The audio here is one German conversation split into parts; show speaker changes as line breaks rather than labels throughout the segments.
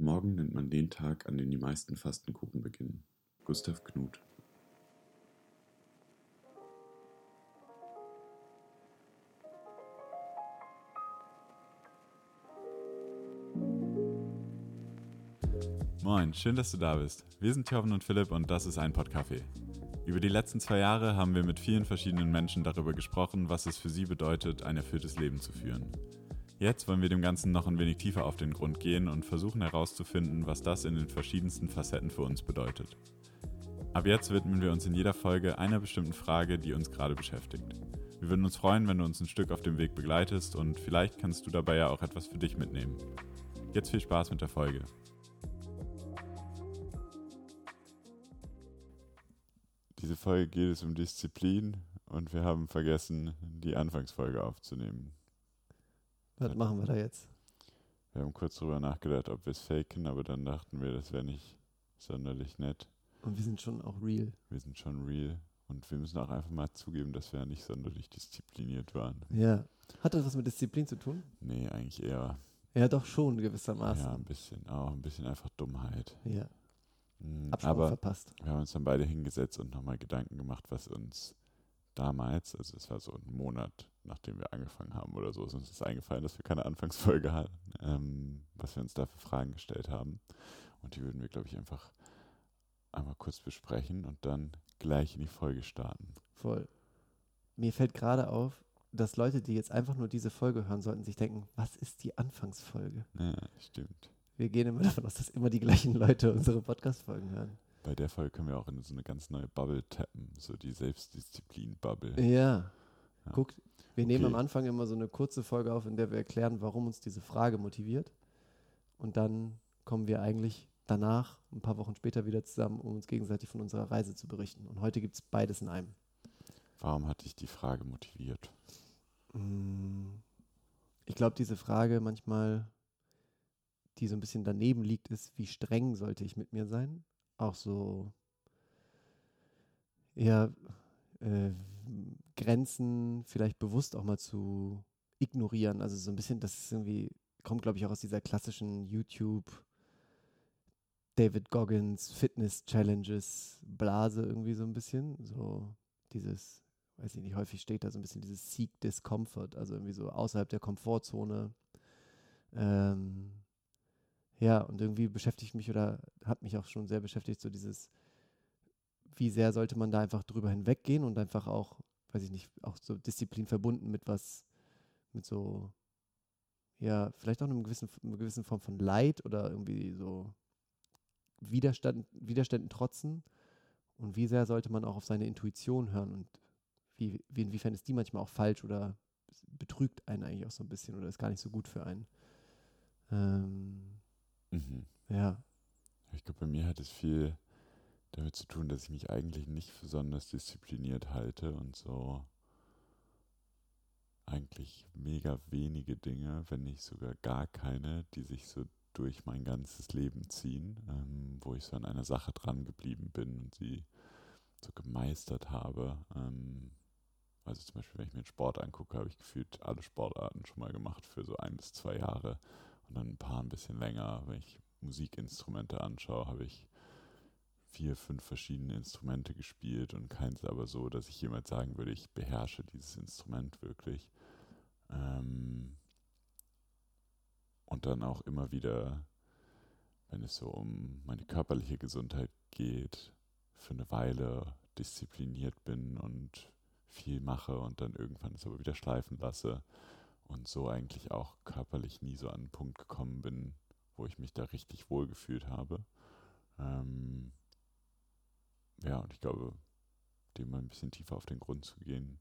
Morgen nennt man den Tag, an dem die meisten Fastenkuchen beginnen. Gustav Knuth.
Moin, schön, dass du da bist. Wir sind Jochen und Philipp und das ist ein Podcafé. Über die letzten zwei Jahre haben wir mit vielen verschiedenen Menschen darüber gesprochen, was es für sie bedeutet, ein erfülltes Leben zu führen. Jetzt wollen wir dem Ganzen noch ein wenig tiefer auf den Grund gehen und versuchen herauszufinden, was das in den verschiedensten Facetten für uns bedeutet. Ab jetzt widmen wir uns in jeder Folge einer bestimmten Frage, die uns gerade beschäftigt. Wir würden uns freuen, wenn du uns ein Stück auf dem Weg begleitest und vielleicht kannst du dabei ja auch etwas für dich mitnehmen. Jetzt viel Spaß mit der Folge. Diese Folge geht es um Disziplin und wir haben vergessen, die Anfangsfolge aufzunehmen.
Was machen wir da jetzt?
Wir haben kurz drüber nachgedacht, ob wir es faken, aber dann dachten wir, das wäre nicht sonderlich nett.
Und wir sind schon auch real.
Wir sind schon real. Und wir müssen auch einfach mal zugeben, dass wir nicht sonderlich diszipliniert waren.
Ja. Hat das was mit Disziplin zu tun?
Nee, eigentlich eher.
Ja, doch schon gewissermaßen.
Ja, ein bisschen. Auch ein bisschen einfach Dummheit.
Ja.
Mhm, aber
verpasst.
wir haben uns dann beide hingesetzt und nochmal Gedanken gemacht, was uns damals, also es war so ein Monat, nachdem wir angefangen haben oder so, ist uns das eingefallen, dass wir keine Anfangsfolge hatten, ähm, was wir uns da für Fragen gestellt haben. Und die würden wir, glaube ich, einfach einmal kurz besprechen und dann gleich in die Folge starten.
Voll. Mir fällt gerade auf, dass Leute, die jetzt einfach nur diese Folge hören sollten, sich denken, was ist die Anfangsfolge?
Ja, stimmt.
Wir gehen immer davon aus, dass immer die gleichen Leute unsere Podcast-Folgen hören.
Bei der Folge können wir auch in so eine ganz neue Bubble tappen, so die Selbstdisziplin-Bubble.
Ja.
Ja.
Guck, wir nehmen
Okay.
am Anfang immer so eine kurze Folge auf, in der wir erklären, warum uns diese Frage motiviert. Und dann kommen wir eigentlich danach, ein paar Wochen später, wieder zusammen, um uns gegenseitig von unserer Reise zu berichten. Und heute gibt es beides in einem.
Warum hat dich die Frage motiviert?
Mm, Ich glaube, diese Frage manchmal, die so ein bisschen daneben liegt, ist, wie streng sollte ich mit mir sein? Auch so, ja, äh, Grenzen vielleicht bewusst auch mal zu ignorieren. Also so ein bisschen, das ist irgendwie, kommt, glaube ich, auch aus dieser klassischen YouTube- David Goggins Fitness Challenges Blase irgendwie so ein bisschen. So dieses, weiß ich nicht, häufig steht da so ein bisschen dieses Seek Discomfort, also irgendwie so außerhalb der Komfortzone. Ähm, ja, und irgendwie beschäftigt mich oder hat mich auch schon sehr beschäftigt, so dieses, wie sehr sollte man da einfach drüber hinweggehen und einfach auch, weiß ich nicht, auch so Disziplin verbunden mit was, mit so, ja, vielleicht auch einem gewissen, einer gewissen Form von Leid oder irgendwie so Widerstand, Widerständen trotzen und wie sehr sollte man auch auf seine Intuition hören und wie, wie, inwiefern ist die manchmal auch falsch oder betrügt einen eigentlich auch so ein bisschen oder ist gar nicht so gut für einen. Ähm,
Mhm.
ja,
Ich glaube, bei mir hat es viel damit zu tun, dass ich mich eigentlich nicht besonders diszipliniert halte und so eigentlich mega wenige Dinge, wenn nicht sogar gar keine, die sich so durch mein ganzes Leben ziehen, ähm, wo ich so an einer Sache dran geblieben bin und sie so gemeistert habe. Ähm, also zum Beispiel, wenn ich mir einen Sport angucke, habe ich gefühlt alle Sportarten schon mal gemacht für so ein bis zwei Jahre und dann ein paar ein bisschen länger. Wenn ich Musikinstrumente anschaue, habe ich vier, fünf verschiedene Instrumente gespielt und keins aber so, dass ich jemals sagen würde, ich beherrsche dieses Instrument wirklich. Ähm und dann auch immer wieder, wenn es so um meine körperliche Gesundheit geht, für eine Weile diszipliniert bin und viel mache und dann irgendwann es aber wieder schleifen lasse und so eigentlich auch körperlich nie so an einen Punkt gekommen bin, wo ich mich da richtig wohl gefühlt habe. Ähm ja, und ich glaube, dem mal ein bisschen tiefer auf den Grund zu gehen,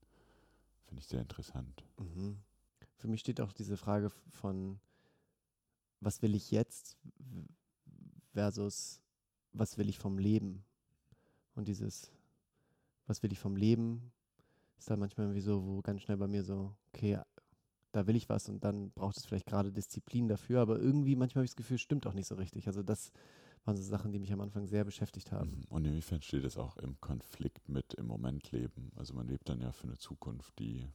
finde ich sehr interessant.
Mhm. Für mich steht auch diese Frage von, was will ich jetzt versus was will ich vom Leben? Und dieses, was will ich vom Leben, ist dann manchmal irgendwie so, wo ganz schnell bei mir so, okay, da will ich was und dann braucht es vielleicht gerade Disziplin dafür, aber irgendwie manchmal habe ich das Gefühl, stimmt auch nicht so richtig. Also das waren so Sachen, die mich am Anfang sehr beschäftigt haben.
Mhm. Und inwiefern steht es auch im Konflikt mit im Moment leben? Also man lebt dann ja für eine Zukunft, die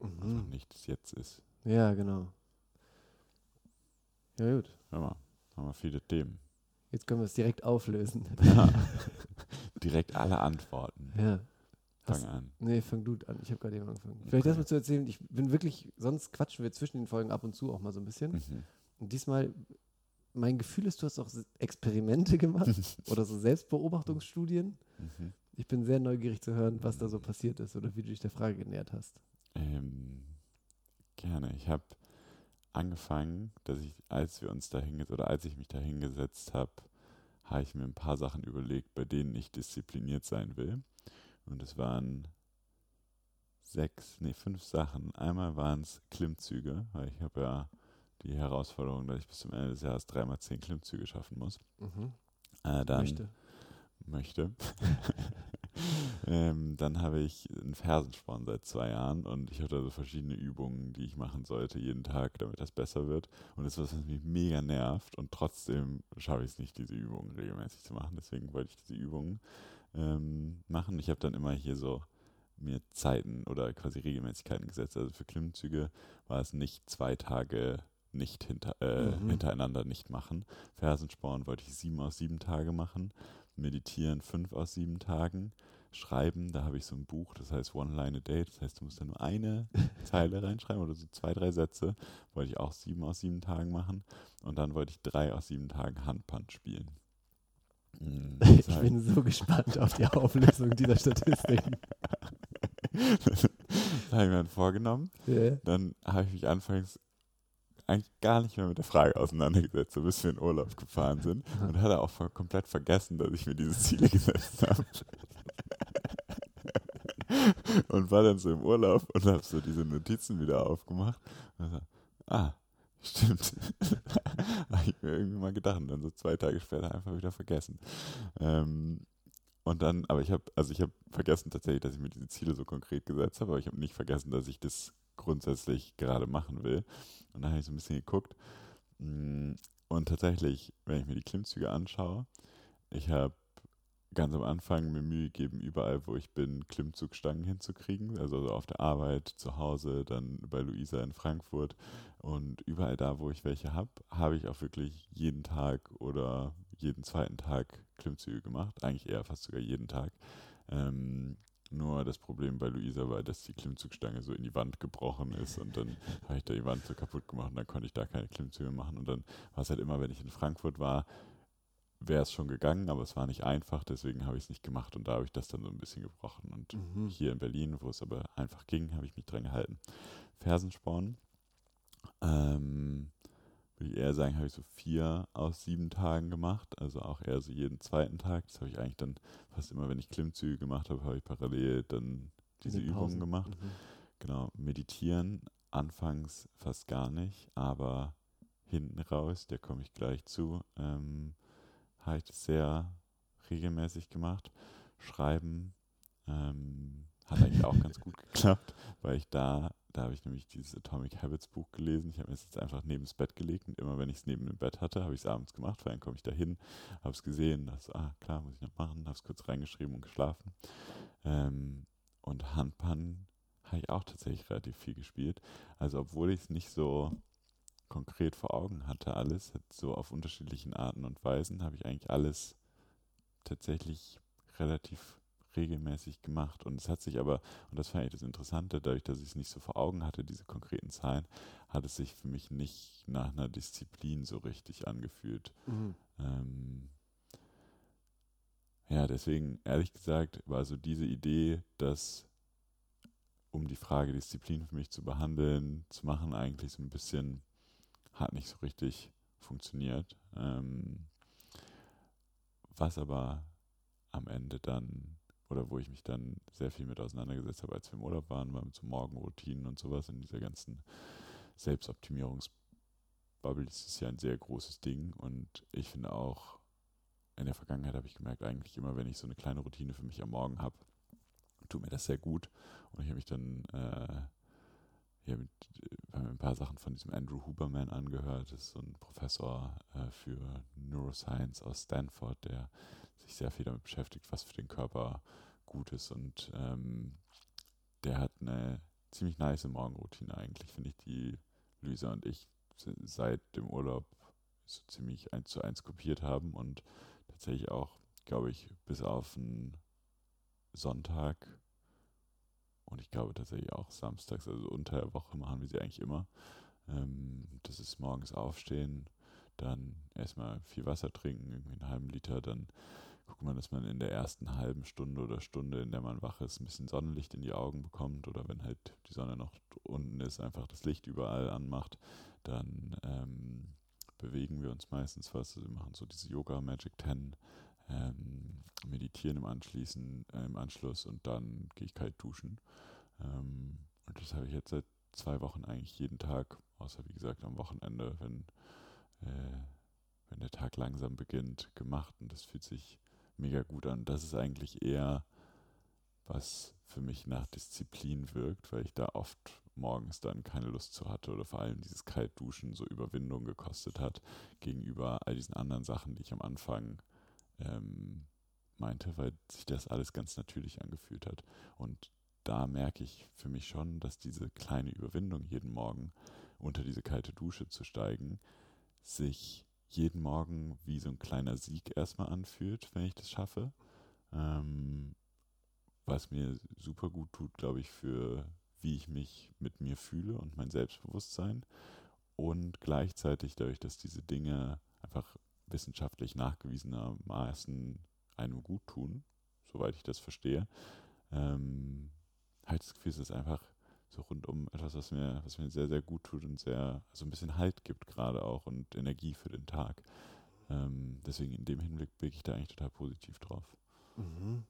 einfach
Mhm.
nicht das Jetzt ist.
Ja, genau. Ja, gut.
Hör mal, Haben wir viele Themen.
Jetzt können wir es direkt auflösen.
Direkt alle Antworten.
Ja.
Fang an.
Nee, fang du an. Ich habe gerade eben angefangen. Vielleicht erst mal zu erzählen, ich bin wirklich, sonst quatschen wir zwischen den Folgen ab und zu auch mal so ein bisschen.
Mhm.
Und diesmal, mein Gefühl ist, du hast auch Experimente gemacht oder so Selbstbeobachtungsstudien.
Mhm.
Ich bin sehr neugierig zu hören, was da so passiert ist oder wie du dich der Frage genähert hast.
Ähm, gerne. Ich habe angefangen, dass ich, als wir uns da hingesetzt oder als ich mich da hingesetzt habe, habe ich mir ein paar Sachen überlegt, bei denen ich diszipliniert sein will. Und es waren sechs, nee, fünf Sachen. Einmal waren es Klimmzüge, weil ich habe ja die Herausforderung, dass ich bis zum Ende des Jahres dreimal zehn Klimmzüge schaffen muss.
Mhm.
Äh, dann
Möchte.
möchte. ähm, dann habe ich einen Fersensporn seit zwei Jahren und ich habe da so verschiedene Übungen, die ich machen sollte jeden Tag, damit das besser wird. Und das ist was, was mich mega nervt und trotzdem schaffe ich es nicht, diese Übungen regelmäßig zu machen. Deswegen wollte ich diese Übungen ähm, machen. Ich habe dann immer hier so mir Zeiten oder quasi Regelmäßigkeiten gesetzt. Also für Klimmzüge war es nicht zwei Tage nicht hinter, äh,
Mhm.
hintereinander nicht machen. Fersensporn wollte ich sieben aus sieben Tage machen. Meditieren fünf aus sieben Tagen. Schreiben, da habe ich so ein Buch, das heißt One Line a Day. Das heißt, du musst da nur eine Zeile reinschreiben oder so zwei, drei Sätze. Wollte ich auch sieben aus sieben Tagen machen. Und dann wollte ich drei aus sieben Tagen Handpunch spielen.
Ich bin so gespannt auf die Auflösung dieser Statistiken.
das habe ich mir dann vorgenommen.
Ja.
Dann habe ich mich anfangs eigentlich gar nicht mehr mit der Frage auseinandergesetzt, so bis wir in Urlaub gefahren sind. Und hatte auch komplett vergessen, dass ich mir diese Ziele gesetzt habe. und war dann so im Urlaub und habe so diese Notizen wieder aufgemacht. Und so, ah, stimmt. Habe ich mir irgendwie mal gedacht und dann so zwei Tage später einfach wieder vergessen. Ähm, und dann, aber ich habe, also ich habe vergessen tatsächlich, dass ich mir diese Ziele so konkret gesetzt habe, aber ich habe nicht vergessen, dass ich das grundsätzlich gerade machen will. Und dann habe ich so ein bisschen geguckt. Mm, Und tatsächlich, wenn ich mir die Klimmzüge anschaue, ich habe ganz am Anfang mir Mühe gegeben, überall, wo ich bin, Klimmzugstangen hinzukriegen. Also so auf der Arbeit, zu Hause, dann bei Luisa in Frankfurt. Und überall da, wo ich welche habe, habe ich auch wirklich jeden Tag oder jeden zweiten Tag Klimmzüge gemacht. Eigentlich eher fast sogar jeden Tag. Ähm, nur das Problem bei Luisa war, dass die Klimmzugstange so in die Wand gebrochen ist und dann habe ich da die Wand so kaputt gemacht und dann konnte ich da keine Klimmzüge machen. Und dann war es halt immer, wenn ich in Frankfurt war, wäre es schon gegangen, aber es war nicht einfach, deswegen habe ich es nicht gemacht und da habe ich das dann so ein bisschen gebrochen. Und
Mhm.
hier in Berlin, wo es aber einfach ging, habe ich mich dran gehalten. Fersensporn, ähm, würde ich eher sagen, habe ich so vier aus sieben Tagen gemacht, also auch eher so jeden zweiten Tag. Das habe ich eigentlich dann fast immer, wenn ich Klimmzüge gemacht habe, habe ich parallel dann diese Übungen gemacht.
Mhm.
Genau, meditieren anfangs fast gar nicht, aber hinten raus, der komme ich gleich zu, ähm, habe ich das sehr regelmäßig gemacht. Schreiben ähm, hat eigentlich auch ganz gut geklappt, weil ich da, da habe ich nämlich dieses Atomic Habits Buch gelesen. Ich habe mir das jetzt einfach neben das Bett gelegt und immer wenn ich es neben dem Bett hatte, habe ich es abends gemacht, weil dann komme ich da hin, habe es gesehen, dachte, ah klar, muss ich noch machen, habe es kurz reingeschrieben und geschlafen. Ähm, und Handpan habe ich auch tatsächlich relativ viel gespielt. Also obwohl ich es nicht so konkret vor Augen hatte, alles, so auf unterschiedlichen Arten und Weisen, habe ich eigentlich alles tatsächlich relativ regelmäßig gemacht. Und es hat sich aber, und das fand ich das Interessante, dadurch, dass ich es nicht so vor Augen hatte, diese konkreten Zahlen, hat es sich für mich nicht nach einer Disziplin so richtig angefühlt.
Mhm.
Ähm, ja, deswegen, ehrlich gesagt, war so diese Idee, dass um die Frage Disziplin für mich zu behandeln, zu machen, eigentlich so ein bisschen, hat nicht so richtig funktioniert. Ähm, was aber am Ende dann, oder wo ich mich dann sehr viel mit auseinandergesetzt habe, als wir im Urlaub waren, war mit so Morgenroutinen und sowas in dieser ganzen Selbstoptimierungsbubble ist es ja ein sehr großes Ding und ich finde auch, in der Vergangenheit habe ich gemerkt, eigentlich immer, wenn ich so eine kleine Routine für mich am Morgen habe, tut mir das sehr gut. Und ich habe mich dann äh, hier mit, äh, ein paar Sachen von diesem Andrew Huberman angehört. Das ist so ein Professor äh, für Neuroscience aus Stanford, der sich sehr viel damit beschäftigt, was für den Körper gut ist. Und ähm, der hat eine ziemlich nice Morgenroutine eigentlich, finde ich, die Luisa und ich se- seit dem Urlaub so ziemlich eins zu eins kopiert haben und tatsächlich auch, glaube ich, bis auf einen Sonntag und ich glaube tatsächlich auch samstags, also unter der Woche machen wir sie eigentlich immer. Ähm, das ist morgens aufstehen, dann erstmal viel Wasser trinken, irgendwie einen halben Liter, dann guckt man, dass man in der ersten halben Stunde oder Stunde, in der man wach ist, ein bisschen Sonnenlicht in die Augen bekommt oder wenn halt die Sonne noch unten ist, einfach das Licht überall anmacht, dann ähm, bewegen wir uns meistens was. Also wir machen so diese Yoga Magic 10, ähm, meditieren im, Anschließen, äh, im Anschluss und dann gehe ich kalt duschen. Ähm, und das habe ich jetzt seit zwei Wochen eigentlich jeden Tag, außer wie gesagt am Wochenende, wenn, äh, wenn der Tag langsam beginnt, gemacht. Und das fühlt sich mega gut an. Das ist eigentlich eher, was für mich nach Disziplin wirkt, weil ich da oft morgens dann keine Lust zu hatte oder vor allem dieses Kaltduschen so Überwindung gekostet hat gegenüber all diesen anderen Sachen, die ich am Anfang ähm, meinte, weil sich das alles ganz natürlich angefühlt hat. Und da merke ich für mich schon, dass diese kleine Überwindung jeden Morgen unter diese kalte Dusche zu steigen, sich jeden Morgen wie so ein kleiner Sieg erstmal anfühlt, wenn ich das schaffe. Ähm, was mir super gut tut, glaube ich, für wie ich mich mit mir fühle und mein Selbstbewusstsein. Und gleichzeitig dadurch, dass diese Dinge einfach wissenschaftlich nachgewiesenermaßen einem gut tun, soweit ich das verstehe, ähm, halt das Gefühl, es ist einfach so rundum etwas, was mir, was mir sehr, sehr gut tut und sehr, so ein bisschen Halt gibt gerade auch und Energie für den Tag. Ähm, deswegen in dem Hinblick blicke ich da eigentlich total positiv drauf.
Mhm.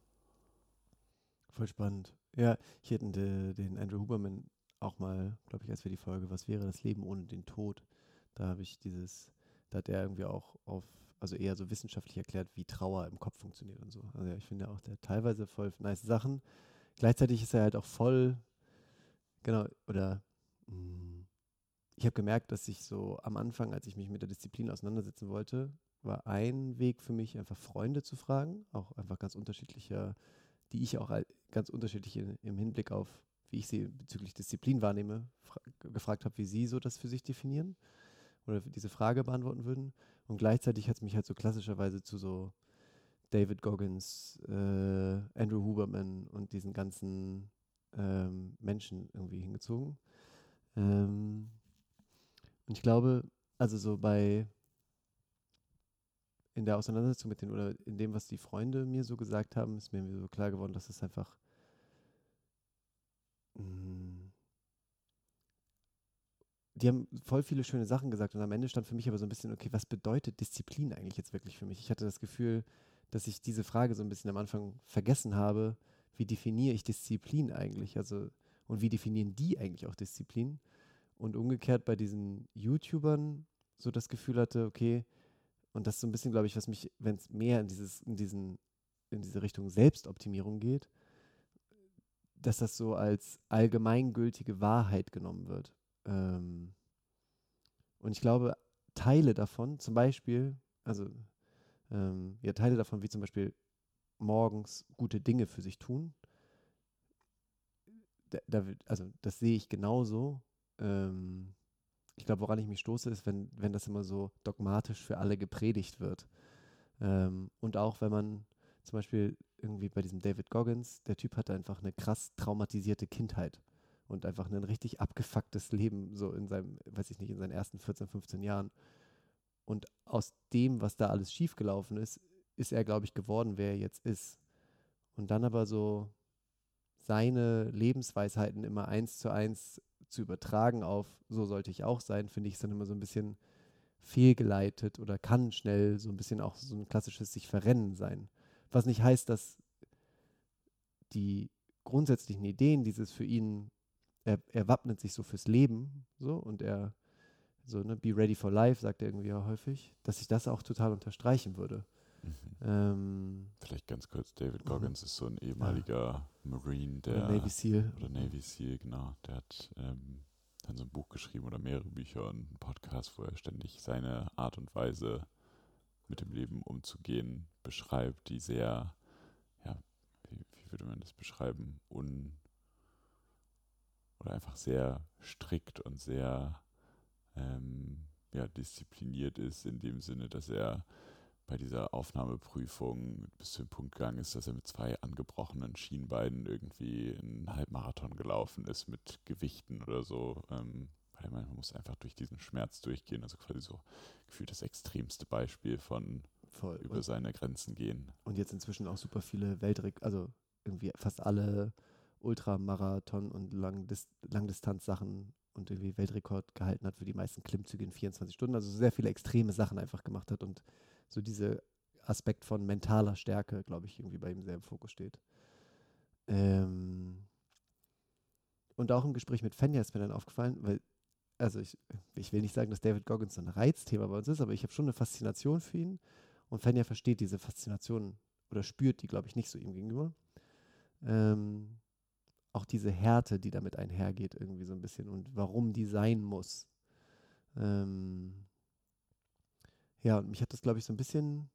Voll spannend. Ja, hier hatten de, den Andrew Huberman auch mal, glaube ich, als wir die Folge Was wäre das Leben ohne den Tod? Da habe ich dieses, da hat er irgendwie auch auf, also eher so wissenschaftlich erklärt, wie Trauer im Kopf funktioniert und so. Also ich finde auch, der teilweise voll nice Sachen. Gleichzeitig ist er halt auch voll Genau, oder mh, hm, ich habe gemerkt, dass ich so am Anfang, als ich mich mit der Disziplin auseinandersetzen wollte, war ein Weg für mich, einfach Freunde zu fragen, auch einfach ganz unterschiedliche, die ich auch ganz unterschiedlich im Hinblick auf, wie ich sie bezüglich Disziplin wahrnehme, gefragt habe, wie sie so das für sich definieren oder diese Frage beantworten würden. Und gleichzeitig hat es mich halt so klassischerweise zu so David Goggins, äh, Andrew Huberman und diesen ganzen ähm, Menschen irgendwie hingezogen. Ähm, und ich glaube, also so bei in der Auseinandersetzung mit den oder in dem, was die Freunde mir so gesagt haben, ist mir so klar geworden, dass es einfach mh, mm, die haben voll viele schöne Sachen gesagt und am Ende stand für mich aber so ein bisschen, okay, was bedeutet Disziplin eigentlich jetzt wirklich für mich? Ich hatte das Gefühl, dass ich diese Frage so ein bisschen am Anfang vergessen habe, wie definiere ich Disziplin eigentlich? Also, und wie definieren die eigentlich auch Disziplin? Und umgekehrt bei diesen YouTubern so das Gefühl hatte, okay, und das ist so ein bisschen, glaube ich, was mich, wenn es mehr in dieses, in diesen, in diese Richtung Selbstoptimierung geht, dass das so als allgemeingültige Wahrheit genommen wird. Ähm, und ich glaube, Teile davon, zum Beispiel, also ähm, ja, Teile davon, wie zum Beispiel morgens gute Dinge für sich tun. Da, da, also das sehe ich genauso. Ähm, ich glaube, woran ich mich stoße, ist, wenn, wenn das immer so dogmatisch für alle gepredigt wird. Ähm, und auch wenn man zum Beispiel irgendwie bei diesem David Goggins, der Typ hatte einfach eine krass traumatisierte Kindheit und einfach ein richtig abgefucktes Leben, so in seinem, weiß ich nicht, in seinen ersten 14, 15 Jahren. Und aus dem, was da alles schiefgelaufen ist, ist er, glaube ich, geworden, wer er jetzt ist. Und dann aber so seine Lebensweisheiten immer eins zu eins zu übertragen auf, so sollte ich auch sein, finde ich es dann immer so ein bisschen fehlgeleitet oder kann schnell so ein bisschen auch so ein klassisches sich verrennen sein. Was nicht heißt, dass die grundsätzlichen Ideen dieses für ihn, er, er wappnet sich so fürs Leben, so und er so, ne, be ready for life, sagt er irgendwie ja häufig, dass ich das auch total unterstreichen würde. Mhm. Ähm,
Vielleicht ganz kurz, David Goggins mhm. ist so ein ehemaliger ja. Marine, der
oder Navy SEAL.
Oder Navy SEAL, genau. Der hat ähm, dann so ein Buch geschrieben oder mehrere Bücher und einen Podcast, wo er ständig seine Art und Weise mit dem Leben umzugehen beschreibt, die sehr, ja, wie, wie würde man das beschreiben, un oder einfach sehr strikt und sehr ähm, ja, diszipliniert ist, in dem Sinne, dass er bei dieser Aufnahmeprüfung bis zu dem Punkt gegangen ist, dass er mit zwei angebrochenen Schienbeinen irgendwie einen Halbmarathon gelaufen ist mit Gewichten oder so. Ähm, weil man muss einfach durch diesen Schmerz durchgehen. Also quasi so gefühlt das extremste Beispiel von
Voll.
über
Und,
seine Grenzen gehen.
und jetzt inzwischen auch super viele Weltrekorde, also irgendwie fast alle Ultramarathon und Langdis Langdistanz-Sachen und irgendwie Weltrekord gehalten hat für die meisten Klimmzüge in 24 Stunden. Also sehr viele extreme Sachen einfach gemacht hat und so dieser Aspekt von mentaler Stärke, glaube ich, irgendwie bei ihm sehr im Fokus steht. Ähm und auch im Gespräch mit Fenja ist mir dann aufgefallen, weil, also ich, ich will nicht sagen, dass David Goggins so ein Reizthema bei uns ist, aber ich habe schon eine Faszination für ihn und Fenja versteht diese Faszination oder spürt die, glaube ich, nicht so ihm gegenüber. Ähm, auch diese Härte, die damit einhergeht, irgendwie so ein bisschen und warum die sein muss. Ähm, ja, und mich hat das, glaube ich, so ein bisschen,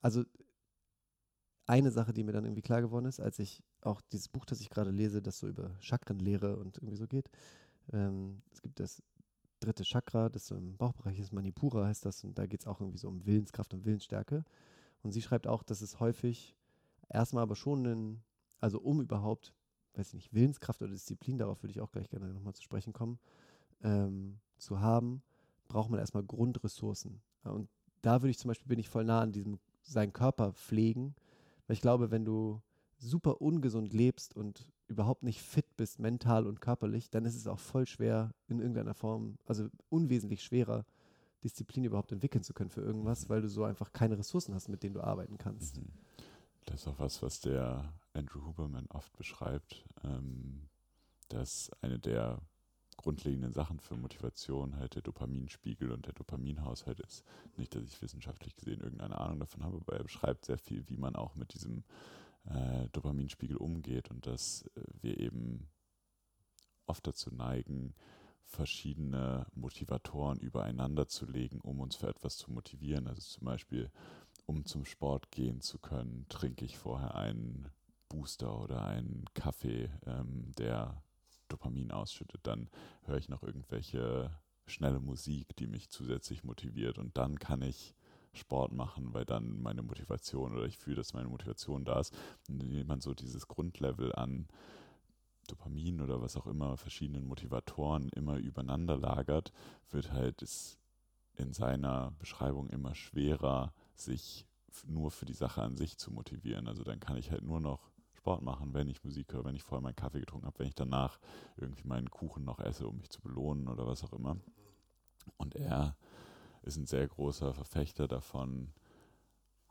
also eine Sache, die mir dann irgendwie klar geworden ist, als ich auch dieses Buch, das ich gerade lese, das so über Chakrenlehre und irgendwie so geht. Ähm, es gibt das dritte Chakra, das so im Bauchbereich ist, Manipura heißt das, und da geht es auch irgendwie so um Willenskraft und Willensstärke. Und sie schreibt auch, dass es häufig erstmal aber schon ein, also um überhaupt, weiß ich nicht, Willenskraft oder Disziplin, darauf würde ich auch gleich gerne nochmal zu sprechen kommen, ähm, zu haben, braucht man erstmal Grundressourcen. Und da würde ich zum Beispiel, bin ich voll nah an diesem, seinen Körper pflegen, weil ich glaube, wenn du super ungesund lebst und überhaupt nicht fit bist, mental und körperlich, dann ist es auch voll schwer, in irgendeiner Form, also unwesentlich schwerer, Disziplin überhaupt entwickeln zu können für irgendwas, weil du so einfach keine Ressourcen hast, mit denen du arbeiten kannst.
Mhm. Das ist auch was, was der Andrew Huberman oft beschreibt, ähm, dass eine der grundlegenden Sachen für Motivation halt der Dopaminspiegel und der Dopaminhaushalt ist. Nicht, dass ich wissenschaftlich gesehen irgendeine Ahnung davon habe, aber er beschreibt sehr viel, wie man auch mit diesem äh, Dopaminspiegel umgeht und dass äh, wir eben oft dazu neigen, verschiedene Motivatoren übereinander zu legen, um uns für etwas zu motivieren. Also zum Beispiel, um zum Sport gehen zu können, trinke ich vorher einen Booster oder einen Kaffee, ähm, der Dopamin ausschüttet. Dann höre ich noch irgendwelche schnelle Musik, die mich zusätzlich motiviert. Und dann kann ich Sport machen, weil dann meine Motivation oder ich fühle, dass meine Motivation da ist. Und indem man so dieses Grundlevel an Dopamin oder was auch immer, verschiedenen Motivatoren immer übereinander lagert, wird halt es in seiner Beschreibung immer schwerer, sich nur für die Sache an sich zu motivieren. Also dann kann ich halt nur noch Sport machen, wenn ich Musik höre, wenn ich vorher meinen Kaffee getrunken habe, wenn ich danach irgendwie meinen Kuchen noch esse, um mich zu belohnen oder was auch immer. Und er ist ein sehr großer Verfechter davon,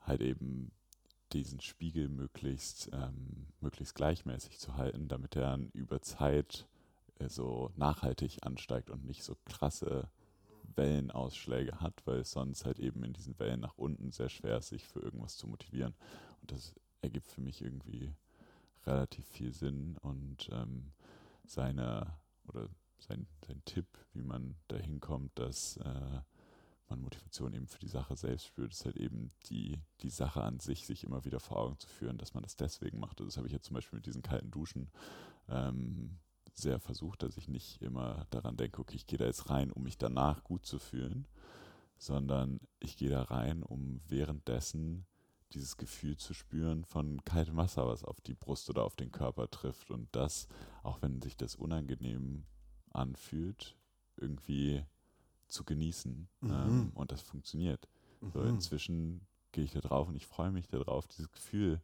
halt eben diesen Spiegel möglichst, ähm, möglichst gleichmäßig zu halten, damit er dann über Zeit äh, so nachhaltig ansteigt und nicht so krasse Wellenausschläge hat, weil es sonst halt eben in diesen Wellen nach unten sehr schwer ist, sich für irgendwas zu motivieren. Und das ergibt für mich irgendwie relativ viel Sinn und ähm, seine oder sein, sein Tipp, wie man dahin kommt, dass äh, man Motivation eben für die Sache selbst spürt, ist halt eben die, die Sache an sich, sich immer wieder vor Augen zu führen, dass man das deswegen macht. Also das habe ich jetzt zum Beispiel mit diesen kalten Duschen ähm, sehr versucht, dass ich nicht immer daran denke, okay, ich gehe da jetzt rein, um mich danach gut zu fühlen, sondern ich gehe da rein, um währenddessen dieses Gefühl zu spüren von kaltem Wasser, was auf die Brust oder auf den Körper trifft. Und das, auch wenn sich das unangenehm anfühlt, irgendwie zu genießen.
Mhm.
Ähm, und das funktioniert. So
Mhm.
inzwischen gehe ich da drauf und ich freue mich darauf, dieses Gefühl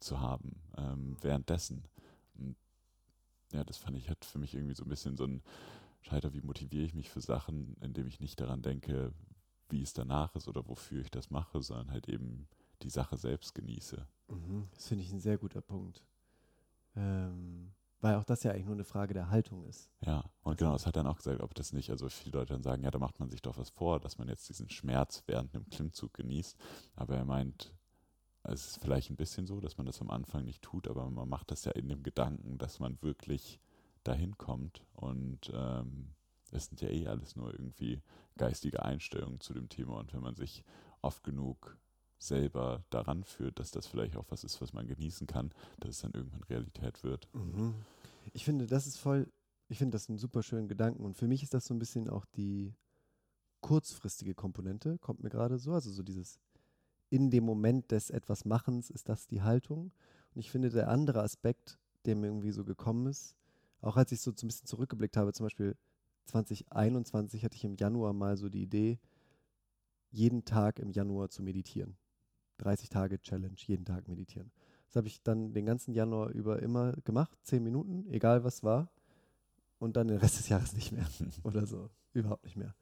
zu haben ähm, währenddessen. Und ja, das fand ich, hat für mich irgendwie so ein bisschen so ein Scheiter, wie motiviere ich mich für Sachen, indem ich nicht daran denke, wie es danach ist oder wofür ich das mache, sondern halt eben die Sache selbst genieße.
Mhm. Das finde ich ein sehr guter Punkt. Ähm, weil auch das ja eigentlich nur eine Frage der Haltung ist.
Ja, und genau, das hat dann auch gesagt, ob das nicht, also viele Leute dann sagen, ja, da macht man sich doch was vor, dass man jetzt diesen Schmerz während einem Klimmzug genießt. Aber er meint, es ist vielleicht ein bisschen so, dass man das am Anfang nicht tut, aber man macht das ja in dem Gedanken, dass man wirklich dahin kommt. Und ähm, es sind ja eh alles nur irgendwie geistige Einstellungen zu dem Thema. Und wenn man sich oft genug selber daran führt, dass das vielleicht auch was ist, was man genießen kann, dass es dann irgendwann Realität wird.
Mhm. Ich finde, das ist voll, ich finde das einen super schönen Gedanken. Und für mich ist das so ein bisschen auch die kurzfristige Komponente, kommt mir gerade so. Also so dieses in dem Moment des etwas Machens ist das die Haltung. Und ich finde, der andere Aspekt, der mir irgendwie so gekommen ist, auch als ich so ein bisschen zurückgeblickt habe, zum Beispiel 2021 hatte ich im Januar mal so die Idee, jeden Tag im Januar zu meditieren. 30 Tage Challenge, jeden Tag meditieren. Das habe ich dann den ganzen Januar über immer gemacht, 10 Minuten, egal was war. Und dann den Rest des Jahres nicht mehr oder so. Überhaupt nicht mehr.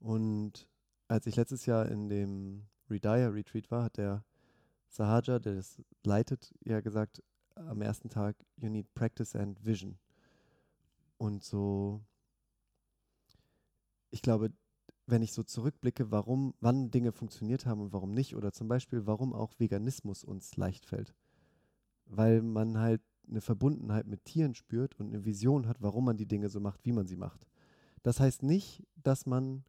Und als ich letztes Jahr in dem Redire Retreat war, hat der Sahaja, der das leitet, ja gesagt, am ersten Tag, you need practice and vision. Und so, ich glaube, wenn ich so zurückblicke, warum, wann Dinge funktioniert haben und warum nicht, oder zum Beispiel, warum auch Veganismus uns leicht fällt. Weil man halt eine Verbundenheit mit Tieren spürt und eine Vision hat, warum man die Dinge so macht, wie man sie macht. Das heißt nicht, dass man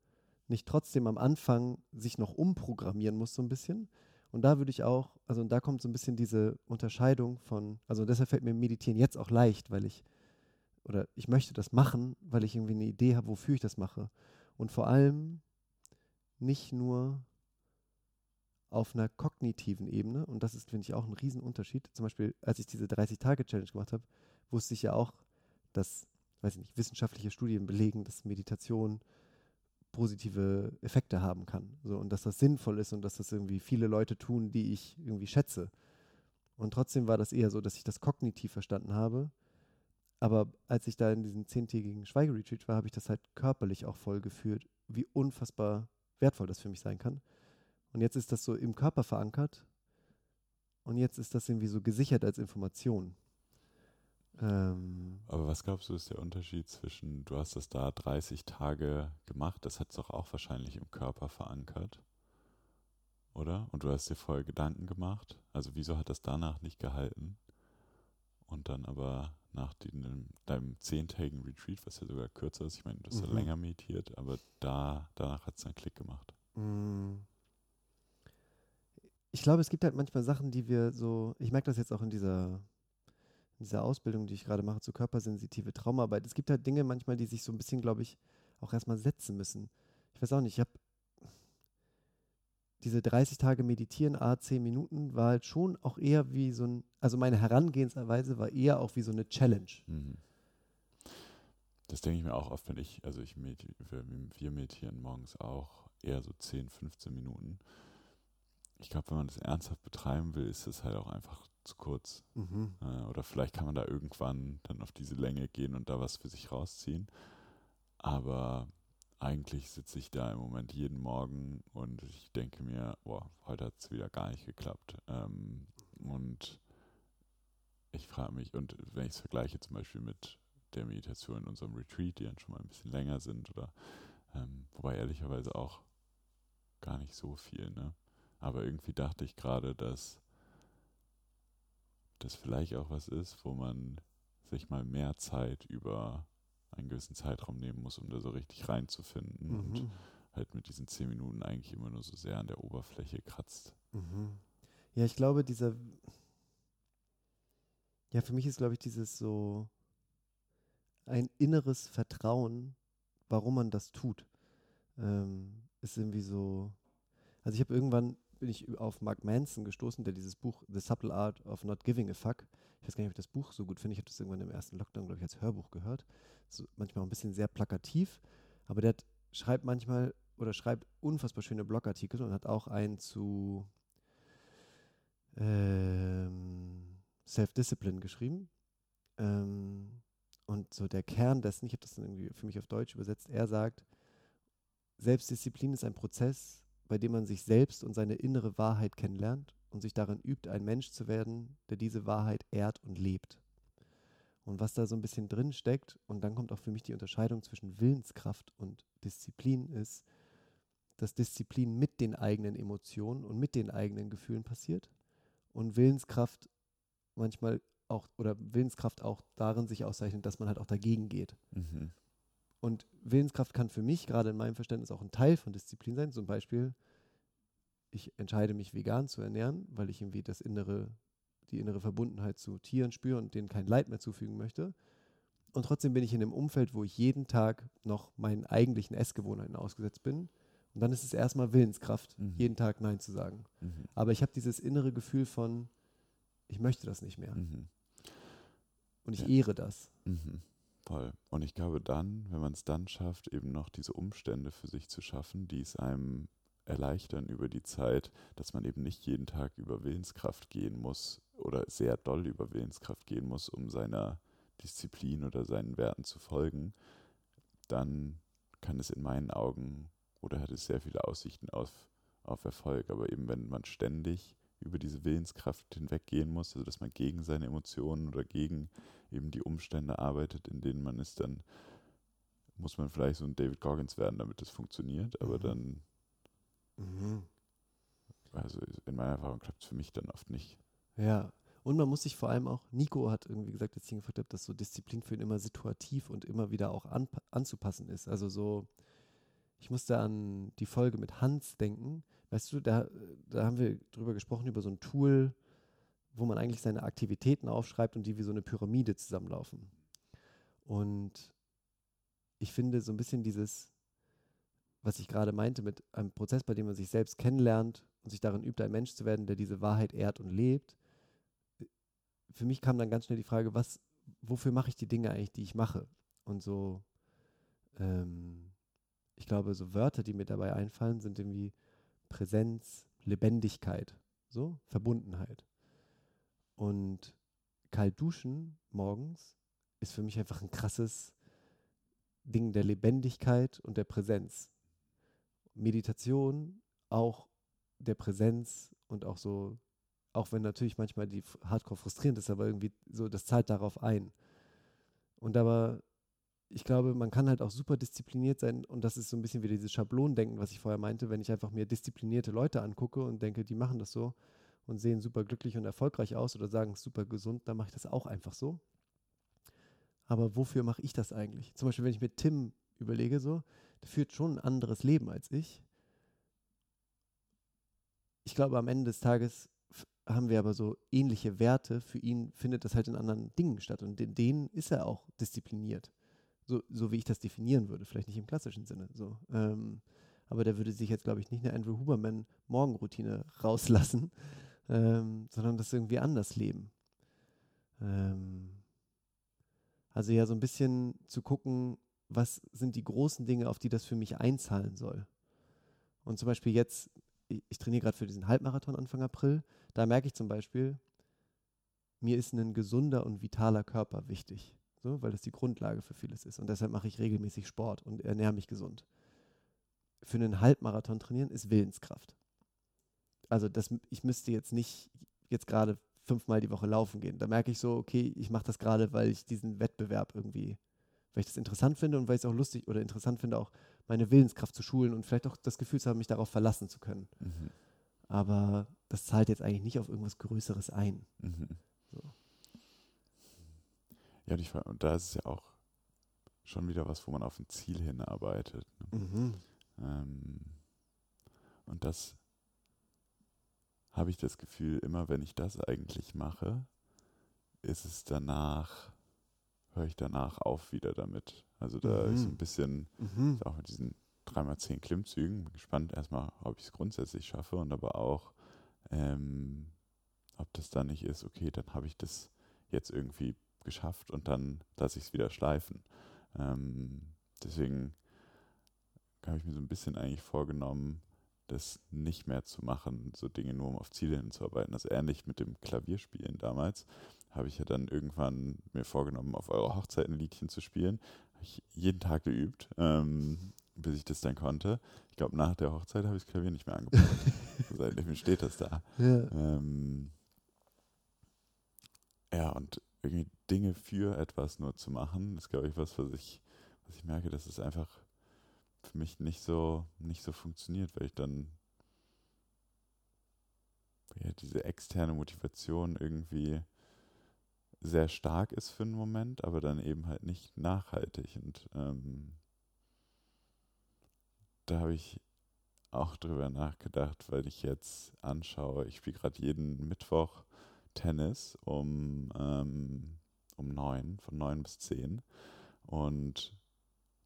nicht trotzdem am Anfang sich noch umprogrammieren muss, so ein bisschen. Und da würde ich auch, also da kommt so ein bisschen diese Unterscheidung von, also deshalb fällt mir Meditieren jetzt auch leicht, weil ich, oder ich möchte das machen, weil ich irgendwie eine Idee habe, wofür ich das mache. Und vor allem nicht nur auf einer kognitiven Ebene, und das ist, finde ich, auch ein Riesenunterschied. Zum Beispiel, als ich diese 30-Tage-Challenge gemacht habe, wusste ich ja auch, dass, weiß ich nicht, wissenschaftliche Studien belegen, dass Meditation positive Effekte haben kann. So, und dass das sinnvoll ist und dass das irgendwie viele Leute tun, die ich irgendwie schätze. Und trotzdem war das eher so, dass ich das kognitiv verstanden habe. Aber als ich da in diesem zehntägigen Schweigeretreat war, habe ich das halt körperlich auch voll gefühlt, wie unfassbar wertvoll das für mich sein kann. Und jetzt ist das so im Körper verankert und jetzt ist das irgendwie so gesichert als Information.
Ähm, Aber was glaubst du, ist der Unterschied zwischen, du hast das da 30 Tage gemacht, das hat es doch auch wahrscheinlich im Körper verankert, oder? Und du hast dir vorher Gedanken gemacht. Also wieso hat das danach nicht gehalten? Und dann aber nach den, deinem zehntägigen Retreat, was ja sogar kürzer ist, ich meine, du hast mhm. ja länger meditiert, aber da, danach hat es einen Klick gemacht.
Mhm. Ich glaube, es gibt halt manchmal Sachen, die wir so, ich merke das jetzt auch in dieser dieser Ausbildung, die ich gerade mache, zur körpersensitive Traumarbeit. Es gibt halt Dinge manchmal, die sich so ein bisschen, glaube ich, auch erstmal setzen müssen. Ich weiß auch nicht, ich habe diese 30 Tage meditieren, a 10 Minuten, war halt schon auch eher wie so ein, also meine Herangehensweise war eher auch wie so eine Challenge. Mhm.
Das denke ich mir auch oft, wenn ich, also ich meditiere, wir meditieren morgens auch eher so 10, 15 Minuten. Ich glaube, wenn man das ernsthaft betreiben will, ist es halt auch einfach zu kurz. Mhm. Äh, oder vielleicht kann man da irgendwann dann auf diese Länge gehen und da was für sich rausziehen. Aber eigentlich sitze ich da im Moment jeden Morgen und ich denke mir, boah, heute hat es wieder gar nicht geklappt. Ähm, und ich frage mich, und wenn ich es vergleiche zum Beispiel mit der Meditation in unserem Retreat, die dann schon mal ein bisschen länger sind, oder ähm, wobei ehrlicherweise auch gar nicht so viel, ne? Aber irgendwie dachte ich gerade, dass das vielleicht auch was ist, wo man sich mal mehr Zeit über einen gewissen Zeitraum nehmen muss, um da so richtig reinzufinden mhm. und halt mit diesen zehn Minuten eigentlich immer nur so sehr an der Oberfläche kratzt.
Mhm. Ja, ich glaube, dieser, ja, für mich ist, glaube ich, dieses so ein inneres Vertrauen, warum man das tut, ähm, ist irgendwie so, also ich habe irgendwann bin ich auf Mark Manson gestoßen, der dieses Buch The Subtle Art of Not Giving a Fuck, ich weiß gar nicht, ob ich das Buch so gut finde, ich habe das irgendwann im ersten Lockdown, glaube ich, als Hörbuch gehört. So, manchmal auch ein bisschen sehr plakativ, aber der hat, schreibt manchmal oder schreibt unfassbar schöne Blogartikel und hat auch einen zu ähm, Self-Discipline geschrieben. Ähm, und so der Kern dessen, ich habe das dann irgendwie für mich auf Deutsch übersetzt, er sagt, Selbstdisziplin ist ein Prozess, bei dem man sich selbst und seine innere Wahrheit kennenlernt und sich darin übt, ein Mensch zu werden, der diese Wahrheit ehrt und lebt. Und was da so ein bisschen drin steckt, und dann kommt auch für mich die Unterscheidung zwischen Willenskraft und Disziplin, ist, dass Disziplin mit den eigenen Emotionen und mit den eigenen Gefühlen passiert und Willenskraft manchmal auch, oder Willenskraft auch darin sich auszeichnet, dass man halt auch dagegen geht. Mhm. Und Willenskraft kann für mich gerade in meinem Verständnis auch ein Teil von Disziplin sein. Zum Beispiel, ich entscheide mich vegan zu ernähren, weil ich irgendwie das innere, die innere Verbundenheit zu Tieren spüre und denen kein Leid mehr zufügen möchte. Und trotzdem bin ich in einem Umfeld, wo ich jeden Tag noch meinen eigentlichen Essgewohnheiten ausgesetzt bin. Und dann ist es erstmal Willenskraft,
Mhm.
jeden Tag Nein zu sagen.
Mhm.
Aber ich habe dieses innere Gefühl von, ich möchte das nicht mehr.
Mhm.
Und ich
Ja.
ehre das.
Voll. Und ich glaube dann, wenn man es dann schafft, eben noch diese Umstände für sich zu schaffen, die es einem erleichtern über die Zeit, dass man eben nicht jeden Tag über Willenskraft gehen muss oder sehr doll über Willenskraft gehen muss, um seiner Disziplin oder seinen Werten zu folgen, dann kann es in meinen Augen oder hat es sehr viele Aussichten auf, auf Erfolg. Aber eben wenn man ständig über diese Willenskraft hinweggehen muss, also dass man gegen seine Emotionen oder gegen eben die Umstände arbeitet, in denen man ist, dann muss man vielleicht so ein David Goggins werden, damit das funktioniert. Aber
Mhm.
dann,
Mhm.
also in meiner Erfahrung klappt es für mich dann oft nicht.
Ja. Und man muss sich vor allem auch, Nico hat irgendwie gesagt, gefragt habe, dass so Disziplin für ihn immer situativ und immer wieder auch anpa anzupassen ist. Also so, ich musste an die Folge mit Hans denken. Weißt du, da, da haben wir drüber gesprochen, über so ein Tool, wo man eigentlich seine Aktivitäten aufschreibt und die wie so eine Pyramide zusammenlaufen. Und ich finde so ein bisschen dieses, was ich gerade meinte, mit einem Prozess, bei dem man sich selbst kennenlernt und sich darin übt, ein Mensch zu werden, der diese Wahrheit ehrt und lebt. Für mich kam dann ganz schnell die Frage, was, wofür mache ich die Dinge eigentlich, die ich mache? Und so, ähm, ich glaube, so Wörter, die mir dabei einfallen, sind irgendwie Präsenz, Lebendigkeit, so Verbundenheit. Und kalt duschen morgens ist für mich einfach ein krasses Ding der Lebendigkeit und der Präsenz. Meditation auch der Präsenz und auch so, auch wenn natürlich manchmal die hardcore frustrierend ist, aber irgendwie so, das zahlt darauf ein. Und aber ich glaube, man kann halt auch super diszipliniert sein und das ist so ein bisschen wie dieses Schablonendenken, was ich vorher meinte, wenn ich einfach mir disziplinierte Leute angucke und denke, die machen das so und sehen super glücklich und erfolgreich aus oder sagen super gesund, dann mache ich das auch einfach so. Aber wofür mache ich das eigentlich? Zum Beispiel, wenn ich mir Tim überlege, so, der führt schon ein anderes Leben als ich. Ich glaube, am Ende des Tages haben wir aber so ähnliche Werte. Für ihn findet das halt in anderen Dingen statt. Und in denen ist er auch diszipliniert. So, so wie ich das definieren würde. Vielleicht nicht im klassischen Sinne. So. Ähm, aber der würde sich jetzt, glaube ich, nicht eine Andrew Huberman Morgenroutine rauslassen, ähm, sondern das irgendwie anders leben. Ähm, also ja, so ein bisschen zu gucken, was sind die großen Dinge, auf die das für mich einzahlen soll. Und zum Beispiel jetzt, ich trainiere gerade für diesen Halbmarathon Anfang April, da merke ich zum Beispiel, mir ist ein gesunder und vitaler Körper wichtig, so, weil das die Grundlage für vieles ist. Und deshalb mache ich regelmäßig Sport und ernähre mich gesund. Für einen Halbmarathon trainieren ist Willenskraft. Also das, ich müsste jetzt nicht jetzt gerade fünfmal die Woche laufen gehen. Da merke ich so, okay, ich mache das gerade, weil ich diesen Wettbewerb irgendwie, weil ich das interessant finde und weil ich es auch lustig oder interessant finde, auch meine Willenskraft zu schulen und vielleicht auch das Gefühl zu haben, mich darauf verlassen zu können.
Mhm.
Aber das zahlt jetzt eigentlich nicht auf irgendwas Größeres ein.
Mhm.
So.
Ja, und, ich, und da ist es ja auch schon wieder was, wo man auf ein Ziel hinarbeitet. Ne?
Mhm.
Ähm, und das habe ich das Gefühl, immer wenn ich das eigentlich mache, ist es danach, höre ich danach auf wieder damit. Also da ist
Mhm.
ein bisschen,
Mhm.
auch mit diesen 3x10 Klimmzügen, bin gespannt erstmal, ob ich es grundsätzlich schaffe und aber auch, ähm, ob das dann nicht ist, okay, dann habe ich das jetzt irgendwie geschafft und dann lasse ich es wieder schleifen. Ähm, deswegen habe ich mir so ein bisschen eigentlich vorgenommen, das nicht mehr zu machen, so Dinge nur um auf Ziele hinzuarbeiten. Also ähnlich mit dem Klavierspielen damals habe ich ja dann irgendwann mir vorgenommen, auf eure Hochzeit ein Liedchen zu spielen. Habe ich jeden Tag geübt, ähm, bis ich das dann konnte. Ich glaube, nach der Hochzeit habe ich das Klavier nicht mehr angepackt. Seitdem steht das da.
Ja.
Ähm, ja, und irgendwie Dinge für etwas nur zu machen, ist, glaube ich, was, was ich, was ich merke, dass es einfach für mich nicht so, nicht so funktioniert, weil ich dann ja, diese externe Motivation irgendwie sehr stark ist für einen Moment, aber dann eben halt nicht nachhaltig. Und ähm, da habe ich auch drüber nachgedacht, weil ich jetzt anschaue, ich spiele gerade jeden Mittwoch Tennis um, ähm, um neun, von neun bis zehn. Und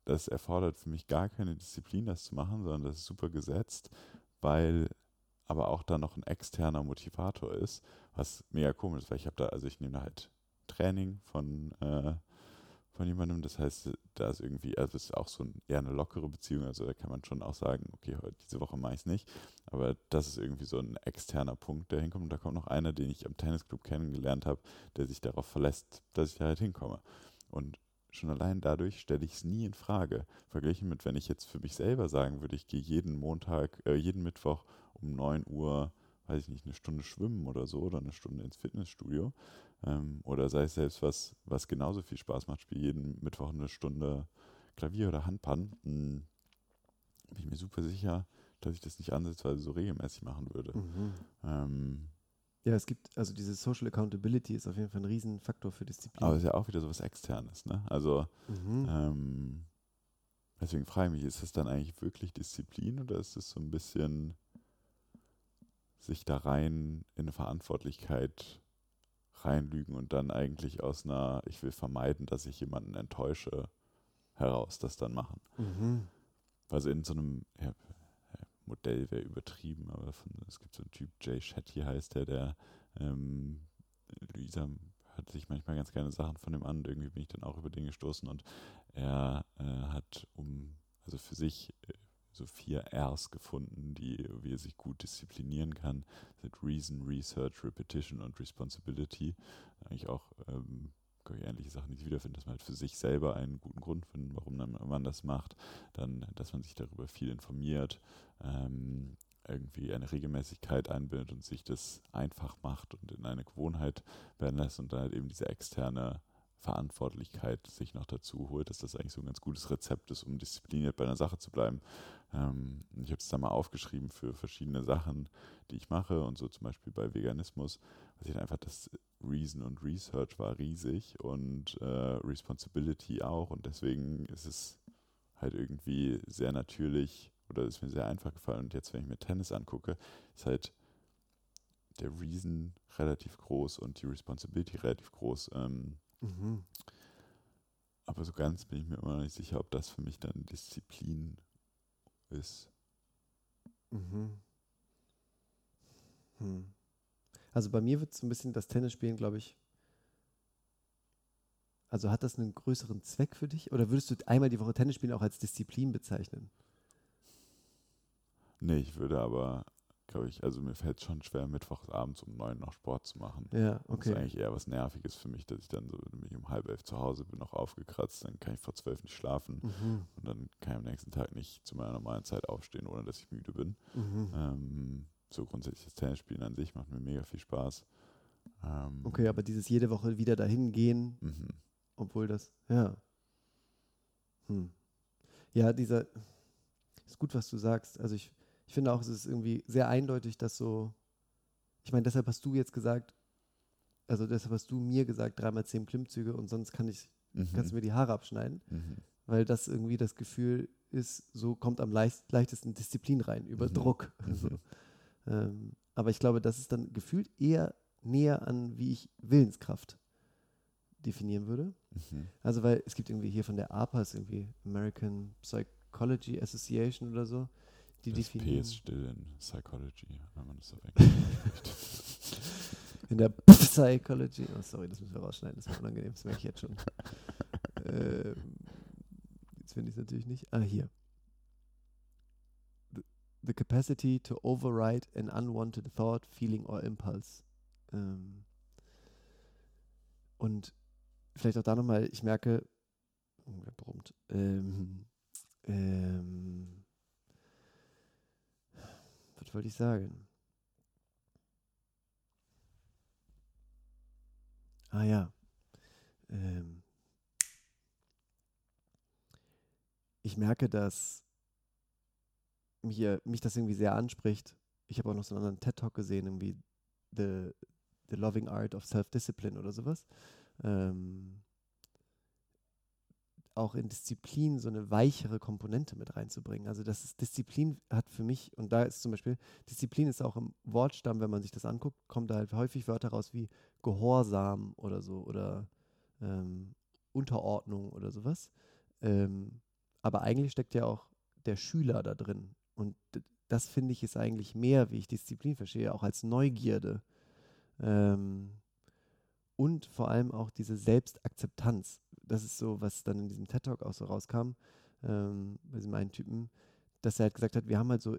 das erfordert für mich gar keine Disziplin, das zu machen, sondern das ist super gesetzt, weil aber auch da noch ein externer Motivator ist, was mega komisch ist, weil ich habe da, also ich nehme da halt Training von, äh, von jemandem, das heißt, da ist irgendwie, also es ist auch so ein, eher eine lockere Beziehung, also da kann man schon auch sagen, okay, heute, diese Woche mache ich es nicht, aber das ist irgendwie so ein externer Punkt, der hinkommt und da kommt noch einer, den ich am Tennisclub kennengelernt habe, der sich darauf verlässt, dass ich da halt hinkomme. Und schon allein dadurch stelle ich es nie in Frage. Verglichen mit, wenn ich jetzt für mich selber sagen würde, ich gehe jeden Montag, äh, jeden Mittwoch um 9 Uhr, weiß ich nicht, eine Stunde schwimmen oder so oder eine Stunde ins Fitnessstudio. Ähm, oder sei es selbst was, was genauso viel Spaß macht, spiele jeden Mittwoch eine Stunde Klavier oder Handpan. Hm, bin ich mir super sicher, dass ich das nicht ansatzweise so regelmäßig machen würde.
Mhm.
Ähm,
Ja, es gibt, also diese Social Accountability ist auf jeden Fall ein Riesenfaktor für Disziplin.
aber es ist ja auch wieder so was Externes, ne? Also
mhm.
Ähm, deswegen frage ich mich, ist das dann eigentlich wirklich Disziplin oder ist es so ein bisschen sich da rein in eine Verantwortlichkeit reinlügen und dann eigentlich aus einer, ich will vermeiden, dass ich jemanden enttäusche, heraus das dann machen?
Mhm.
Also in so einem ja, Modell wäre übertrieben, aber von, es gibt so einen Typ, Jay Shetty heißt der, der ähm, Luisa hat sich manchmal ganz gerne Sachen von ihm an und irgendwie bin ich dann auch über den gestoßen und er äh, hat um, also für sich äh, so vier Rs gefunden, die, wie er sich gut disziplinieren kann. Sind Reason, Research, Repetition und Responsibility. Eigentlich auch ähm, ich, ähnliche Sachen, die ich wiederfinde, dass man halt für sich selber einen guten Grund findet, warum man, man das macht. Dann, dass man sich darüber viel informiert, ähm, irgendwie eine Regelmäßigkeit einbindet und sich das einfach macht und in eine Gewohnheit werden lässt und dann halt eben diese externe Verantwortlichkeit sich noch dazu holt, dass das eigentlich so ein ganz gutes Rezept ist, um diszipliniert bei einer Sache zu bleiben. Ähm, ich habe es da mal aufgeschrieben für verschiedene Sachen, die ich mache und so zum Beispiel bei Veganismus, was ich einfach das Reason und Research war riesig und äh, Responsibility auch und deswegen ist es halt irgendwie sehr natürlich oder ist mir sehr einfach gefallen und jetzt, wenn ich mir Tennis angucke, ist halt der Reason relativ groß und die Responsibility relativ groß. Ähm,
Mhm.
aber so ganz bin ich mir immer noch nicht sicher, ob das für mich dann Disziplin ist.
Mhm. Hm. Also bei mir wird es ein bisschen das Tennisspielen, glaube ich. Also hat das einen größeren Zweck für dich? Oder würdest du einmal die Woche Tennis spielen auch als Disziplin bezeichnen?
Nee, ich würde aber, glaube ich, also mir fällt es schon schwer, mittwochs abends um neun noch Sport zu machen.
Ja,
Das ist
okay.
eigentlich eher was Nerviges für mich, dass ich dann so, wenn ich um halb elf zu Hause bin, noch aufgekratzt, dann kann ich vor zwölf nicht schlafen
Mhm.
und dann kann ich am nächsten Tag nicht zu meiner normalen Zeit aufstehen, ohne dass ich müde bin.
Mhm.
Ähm, so grundsätzlich das Tennisspielen an sich macht mir mega viel Spaß. Ähm,
Okay, aber dieses jede Woche wieder dahin gehen,
Mhm.
obwohl das, ja. Hm. Ja, dieser, ist gut, was du sagst. Also ich, ich finde auch, es ist irgendwie sehr eindeutig, dass so, ich meine, deshalb hast du jetzt gesagt, also deshalb hast du mir gesagt, dreimal zehn Klimmzüge und sonst kann ich,
Mhm.
kannst du mir die Haare abschneiden,
Mhm.
weil das irgendwie das Gefühl ist, so kommt am leicht, leichtesten Disziplin rein, über
Mhm.
Druck. So.
Mhm.
Ähm, aber ich glaube, das ist dann gefühlt eher näher an, wie ich Willenskraft definieren würde.
Mhm.
Also, weil es gibt irgendwie hier von der APA, ist irgendwie American Psychology Association oder so, die
Das P
definieren.
ist still in Psychology, wenn man das auf Englisch spricht.
In der Psychology. Oh, sorry, das müssen wir rausschneiden, das ist unangenehm, das merke ich jetzt schon. ähm, jetzt finde ich es natürlich nicht. Ah, hier. The, the capacity to override an unwanted thought, feeling or impulse. Ähm, und vielleicht auch da nochmal, ich merke, oh, brummt, ähm, ähm, was wollte ich sagen? Ah ja. Ähm, ich merke, dass mir, mich das irgendwie sehr anspricht. Ich habe auch noch so einen anderen TED-Talk gesehen, irgendwie The, The Loving Art of Self-Discipline oder sowas. Ähm, auch in Disziplin so eine weichere Komponente mit reinzubringen. Also das ist Disziplin hat für mich, und da ist zum Beispiel, Disziplin ist auch im Wortstamm, wenn man sich das anguckt, kommen da halt häufig Wörter raus wie Gehorsam oder so oder ähm, Unterordnung oder sowas. Ähm, aber eigentlich steckt ja auch der Schüler da drin. Und das finde ich ist eigentlich mehr, wie ich Disziplin verstehe, auch als Neugierde. Ähm, und vor allem auch diese Selbstakzeptanz. Das ist so, was dann in diesem TED Talk auch so rauskam, ähm, bei diesem einen Typen, dass er halt gesagt hat, wir haben halt so,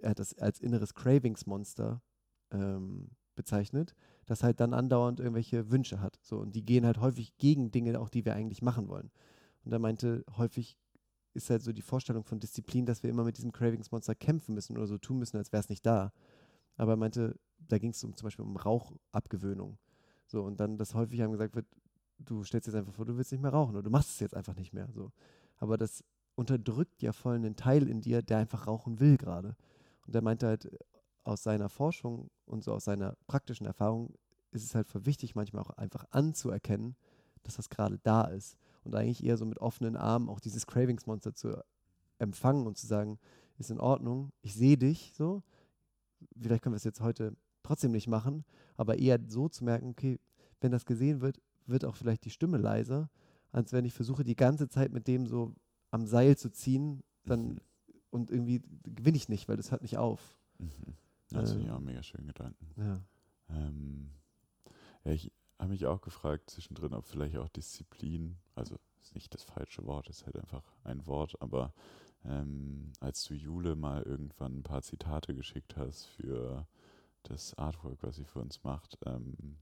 er hat das als inneres Cravingsmonster ähm, bezeichnet, das halt dann andauernd irgendwelche Wünsche hat. So, und die gehen halt häufig gegen Dinge, auch die wir eigentlich machen wollen. Und er meinte, häufig ist halt so die Vorstellung von Disziplin, dass wir immer mit diesem Cravingsmonster kämpfen müssen oder so tun müssen, als wäre es nicht da. Aber er meinte, da ging es um, zum Beispiel um Rauchabgewöhnung. So, und dann, dass häufig einem gesagt wird, du stellst jetzt einfach vor, du willst nicht mehr rauchen oder du machst es jetzt einfach nicht mehr. So. Aber das unterdrückt ja voll einen Teil in dir, der einfach rauchen will gerade. Und er meinte halt, aus seiner Forschung und so aus seiner praktischen Erfahrung ist es halt für wichtig, manchmal auch einfach anzuerkennen, dass das gerade da ist. Und eigentlich eher so mit offenen Armen auch dieses Cravingsmonster zu empfangen und zu sagen, ist in Ordnung, ich sehe dich so. Vielleicht können wir es jetzt heute trotzdem nicht machen, aber eher so zu merken, okay, wenn das gesehen wird, wird auch vielleicht die Stimme leiser, als wenn ich versuche, die ganze Zeit mit dem so am Seil zu ziehen, dann mhm. und irgendwie gewinne ich nicht, weil das hört nicht auf.
Mhm. Das finde ich auch mega schön Gedanken.
Ja.
Ähm, ja, ich habe mich auch gefragt zwischendrin, ob vielleicht auch Disziplin, also ist nicht das falsche Wort, ist halt einfach ein Wort, aber ähm, als du Jule mal irgendwann ein paar Zitate geschickt hast für das Artwork, was sie für uns macht, ähm,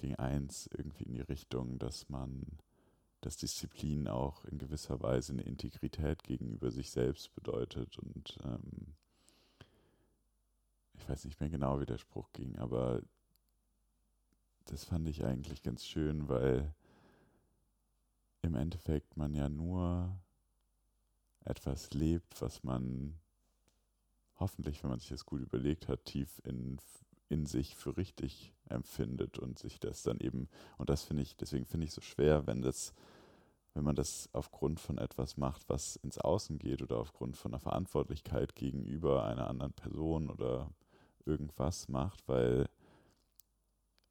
ging eins irgendwie in die Richtung, dass man, dass Disziplin auch in gewisser Weise eine Integrität gegenüber sich selbst bedeutet und ähm, ich weiß nicht mehr genau, wie der Spruch ging, aber das fand ich eigentlich ganz schön, weil im Endeffekt man ja nur etwas lebt, was man hoffentlich, wenn man sich das gut überlegt hat, tief in, in sich für richtig empfindet und sich das dann eben, und das finde ich, deswegen finde ich so schwer, wenn das, wenn man das aufgrund von etwas macht, was ins Außen geht oder aufgrund von einer Verantwortlichkeit gegenüber einer anderen Person oder irgendwas macht, weil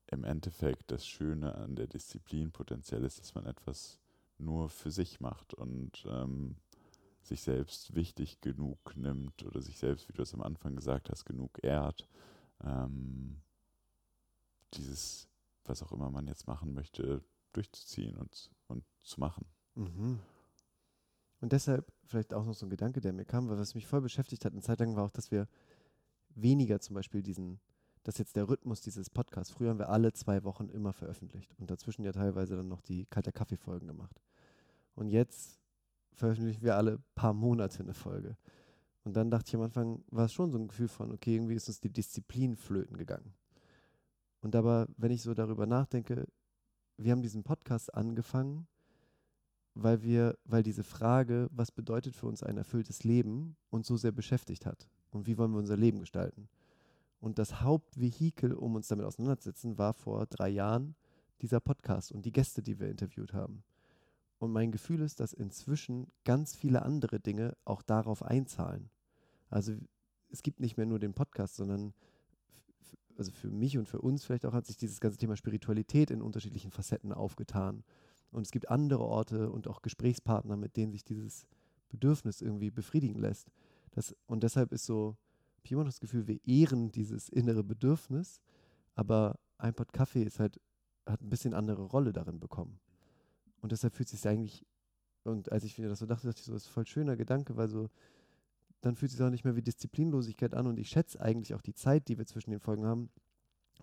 im Endeffekt das Schöne an der Disziplin potenziell ist, dass man etwas nur für sich macht und ähm, sich selbst wichtig genug nimmt oder sich selbst, wie du es am Anfang gesagt hast, genug ehrt, ähm, dieses, was auch immer man jetzt machen möchte, durchzuziehen und, und zu machen.
Mhm. Und deshalb vielleicht auch noch so ein Gedanke, der mir kam, weil was mich voll beschäftigt hat, eine Zeit lang war auch, dass wir weniger zum Beispiel diesen, das ist jetzt der Rhythmus dieses Podcasts. Früher haben wir alle zwei Wochen immer veröffentlicht und dazwischen ja teilweise dann noch die kalter Kaffee-Folgen gemacht. Und jetzt veröffentlichen wir alle paar Monate eine Folge. Und dann dachte ich am Anfang, war es schon so ein Gefühl von, okay, irgendwie ist uns die Disziplin flöten gegangen. Und aber, wenn ich so darüber nachdenke, wir haben diesen Podcast angefangen, weil wir, weil diese Frage, was bedeutet für uns ein erfülltes Leben, uns so sehr beschäftigt hat und wie wollen wir unser Leben gestalten. Und das Hauptvehikel, um uns damit auseinanderzusetzen, war vor drei Jahren dieser Podcast und die Gäste, die wir interviewt haben. Und mein Gefühl ist, dass inzwischen ganz viele andere Dinge auch darauf einzahlen. Also es gibt nicht mehr nur den Podcast, sondern also für mich und für uns vielleicht auch hat sich dieses ganze Thema Spiritualität in unterschiedlichen Facetten aufgetan. Und es gibt andere Orte und auch Gesprächspartner, mit denen sich dieses Bedürfnis irgendwie befriedigen lässt. Das, und deshalb ist so, ich habe immer noch das Gefühl, wir ehren dieses innere Bedürfnis, aber ein Pot Kaffee ist halt, hat ein bisschen andere Rolle darin bekommen. Und deshalb fühlt es sich eigentlich, und als ich mir das so dachte, dachte ich so, das ist voll schöner Gedanke, weil so, dann fühlt sich auch nicht mehr wie Disziplinlosigkeit an und ich schätze eigentlich auch die Zeit, die wir zwischen den Folgen haben,